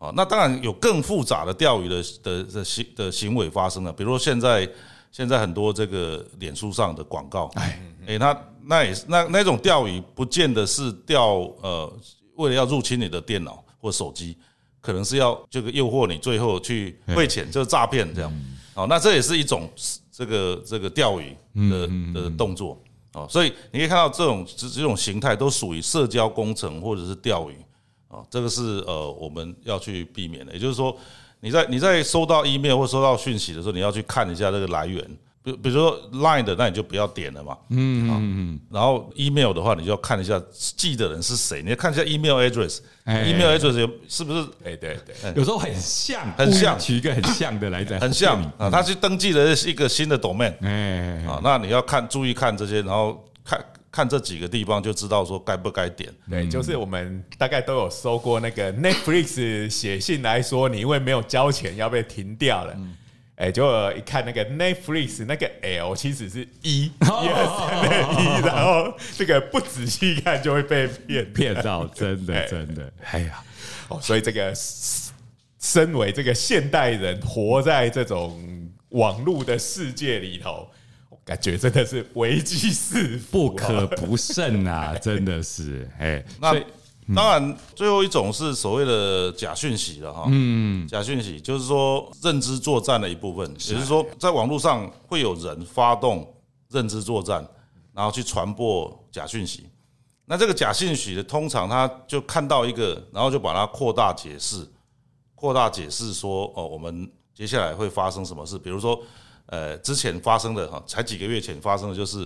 啊，那当然有更复杂的钓鱼的的的行的行为发生了，比如说现在现在很多这个脸书上的广告，哎哎，那那也是那那种钓鱼，不见得是钓呃，为了要入侵你的电脑或手机，可能是要这个诱惑你最后去汇钱，就是诈骗这样。哦，那这也是一种这个这个钓鱼的的动作。哦，所以你可以看到这种这这种形态都属于社交工程或者是钓鱼。啊，这个是呃我们要去避免的，也就是说，你在你在收到 email 或收到讯息的时候，你要去看一下这个来源，比比如说 line 的，那你就不要点了嘛。嗯嗯嗯。然后 email 的话，你就要看一下寄的人是谁，你要看一下 email address，email address 是不是？哎，对对，有时候很像，很像，取一个很像的来着，很像。啊，他去登记的是一个新的 domain，哎，啊，那你要看，注意看这些，然后看。这几个地方就知道说该不该点。对，就是我们大概都有收过那个 Netflix 写信来说，你因为没有交钱要被停掉了。哎，就一看那个 Netflix 那个 L 其实是一，一二三的一，然后这个不仔细看就会被骗骗到，真的真的。哎呀，哦，所以这个身为这个现代人，活在这种网络的世界里头。感觉真的是危机四伏，不可不慎啊！真的是，哎，那当然，最后一种是所谓的假讯息了哈。嗯，假讯息就是说认知作战的一部分，也就是说，在网络上会有人发动认知作战，然后去传播假讯息。那这个假讯息的，通常他就看到一个，然后就把它扩大解释，扩大解释说，哦，我们接下来会发生什么事，比如说。呃，之前发生的哈，才几个月前发生的，就是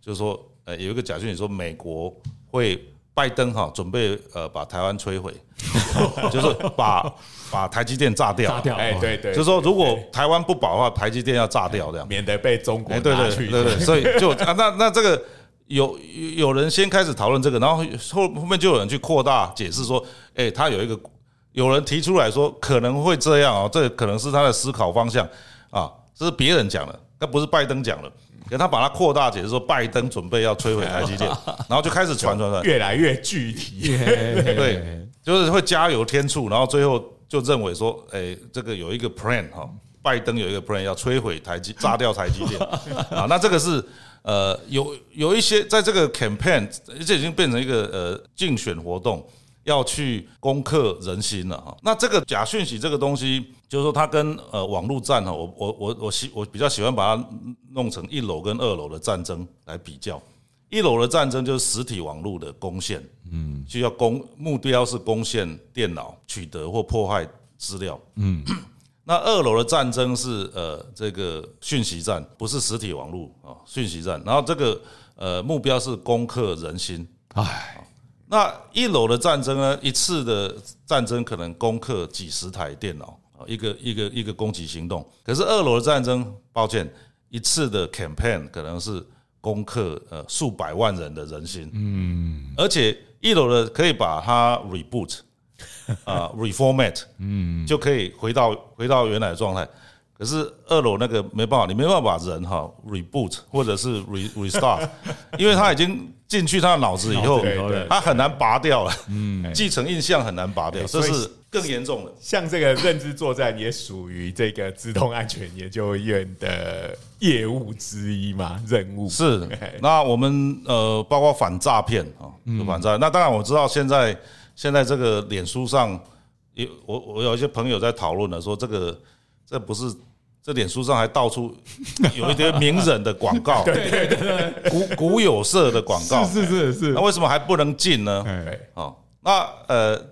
就是说，呃，有一个假讯息说美国会拜登哈准备呃把台湾摧毁，就是把把台积电炸掉，炸掉，哎，对对，就是说如果台湾不保的话，台积电要炸掉这样，免得被中国对对对对，所以就啊，那那这个有有人先开始讨论这个，然后后后面就有人去扩大解释说，哎，他有一个有人提出来说可能会这样啊，这可能是他的思考方向。啊。这是别人讲的，那不是拜登讲的。给他把它扩大解释说，拜登准备要摧毁台积电，然后就开始传传传，越来越具体。对，就是会加油添醋，然后最后就认为说，哎，这个有一个 plan 哈，拜登有一个 plan 要摧毁台积，炸掉台积电 啊。那这个是呃，有有一些在这个 campaign，这已经变成一个呃竞选活动。要去攻克人心了哈，那这个假讯息这个东西，就是说它跟呃网络战哈，我我我我喜我比较喜欢把它弄成一楼跟二楼的战争来比较。一楼的战争就是实体网络的攻陷，嗯，就要攻目标是攻陷电脑，取得或破坏资料，嗯。那二楼的战争是呃这个讯息战，不是实体网络啊，讯息战。然后这个呃目标是攻克人心，哎。那一楼的战争呢？一次的战争可能攻克几十台电脑啊，一个一个一个攻击行动。可是二楼的战争，抱歉，一次的 campaign 可能是攻克呃数百万人的人心。嗯，而且一楼的可以把它 reboot 啊 reformat，嗯，就可以回到回到原来的状态。可是二楼那个没办法，你没办法把人哈 reboot 或者是 re restart，因为他已经进去他的脑子以后，他很难拔掉了。嗯，继承印象很难拔掉，这是更严重的。像这个认知作战也属于这个自动安全研究院的业务之一嘛？任务是。那我们呃，包括反诈骗啊，反诈。那当然我知道现在现在这个脸书上有我我有一些朋友在讨论了，说这个这不是。这脸书上还到处 有一堆名人的广告，对对对，古古有色的广告，是是是是。那为什么还不能禁呢？哦，那呃，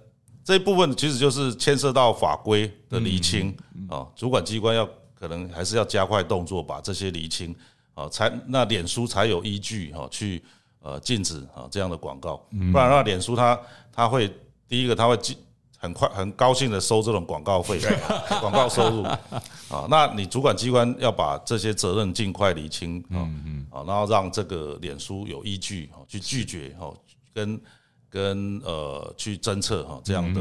这一部分其实就是牵涉到法规的厘清啊，主管机关要可能还是要加快动作，把这些厘清啊，才那脸书才有依据哈去呃禁止啊这样的广告，不然那脸书它它会第一个它会禁。很快很高兴的收这种广告费，广告收入。啊，那你主管机关要把这些责任尽快理清，啊嗯，啊，然后让这个脸书有依据去拒绝哈，跟跟呃去侦测哈这样的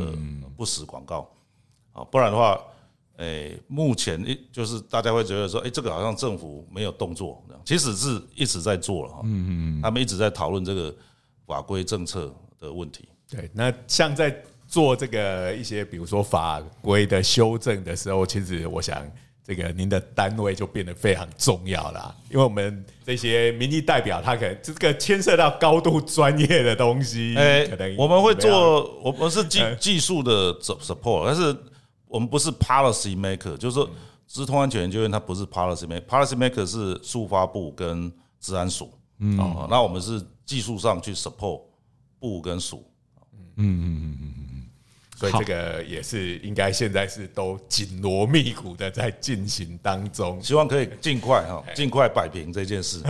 不实广告。啊，不然的话，诶，目前一就是大家会觉得说，诶，这个好像政府没有动作，其实是一直在做了哈，嗯嗯，他们一直在讨论这个法规政策的问题。对，那像在。做这个一些，比如说法规的修正的时候，其实我想，这个您的单位就变得非常重要了，因为我们这些民意代表，他可能这个牵涉到高度专业的东西。哎，可能我们会做，我们是技技术的 support，但是我们不是 policy maker，就是说，资通安全研究院它不是 policy maker，policy maker 是数发部跟治安署，嗯，那我们是技术上去 support 部跟署，嗯嗯嗯嗯。所以这个也是应该现在是都紧锣密鼓的在进行当中，希望可以尽快哈，尽快摆平这件事。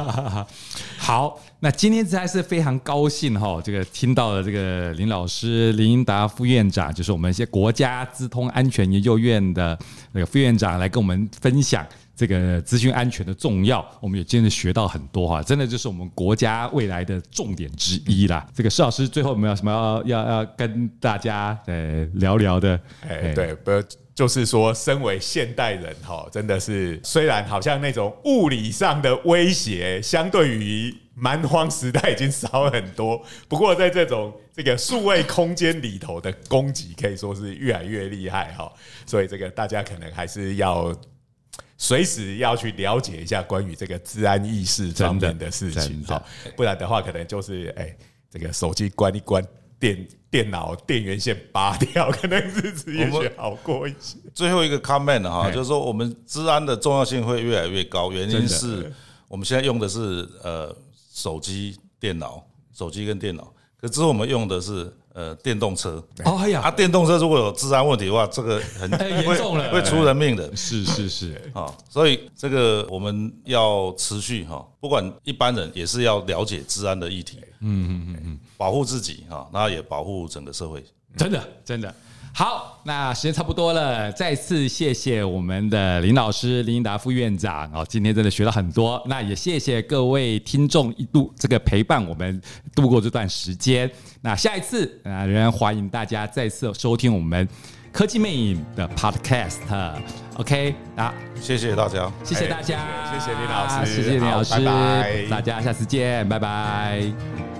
好，那今天实在是非常高兴哈，这个听到了这个林老师林英达副院长，就是我们一些国家资通安全研究院的那个副院长来跟我们分享。这个资讯安全的重要，我们也真的学到很多哈，真的就是我们国家未来的重点之一啦。这个施老师最后有没有什么要要要跟大家呃聊聊的？哎，对，不就是说，身为现代人哈，真的是虽然好像那种物理上的威胁，相对于蛮荒时代已经少很多，不过在这种这个数位空间里头的攻击，可以说是越来越厉害哈。所以这个大家可能还是要。随时要去了解一下关于这个治安意识方面的事情，不然的话可能就是哎，这个手机关一关，电电脑电源线拔掉，可能日子也许好过一些。最后一个 comment 哈，就是说我们治安的重要性会越来越高，原因是我们现在用的是呃手机、电脑、手机跟电脑，可之后我们用的是。呃，电动车哦呀，啊，电动车如果有治安问题的话，这个很 严重了，会出人命的。是是是啊，所以这个我们要持续哈，不管一般人也是要了解治安的议题，嗯嗯嗯嗯，保护自己哈，那也保护整个社会。真的真的。好，那时间差不多了，再次谢谢我们的林老师林英达副院长。哦，今天真的学了很多，那也谢谢各位听众一度这个陪伴我们度过这段时间，那下一次啊，仍然欢迎大家再次收听我们科技魅影的 Podcast，OK，啊，谢谢大家，谢谢大家，谢谢林老师，谢谢林老师，拜拜，大家下次见，拜拜。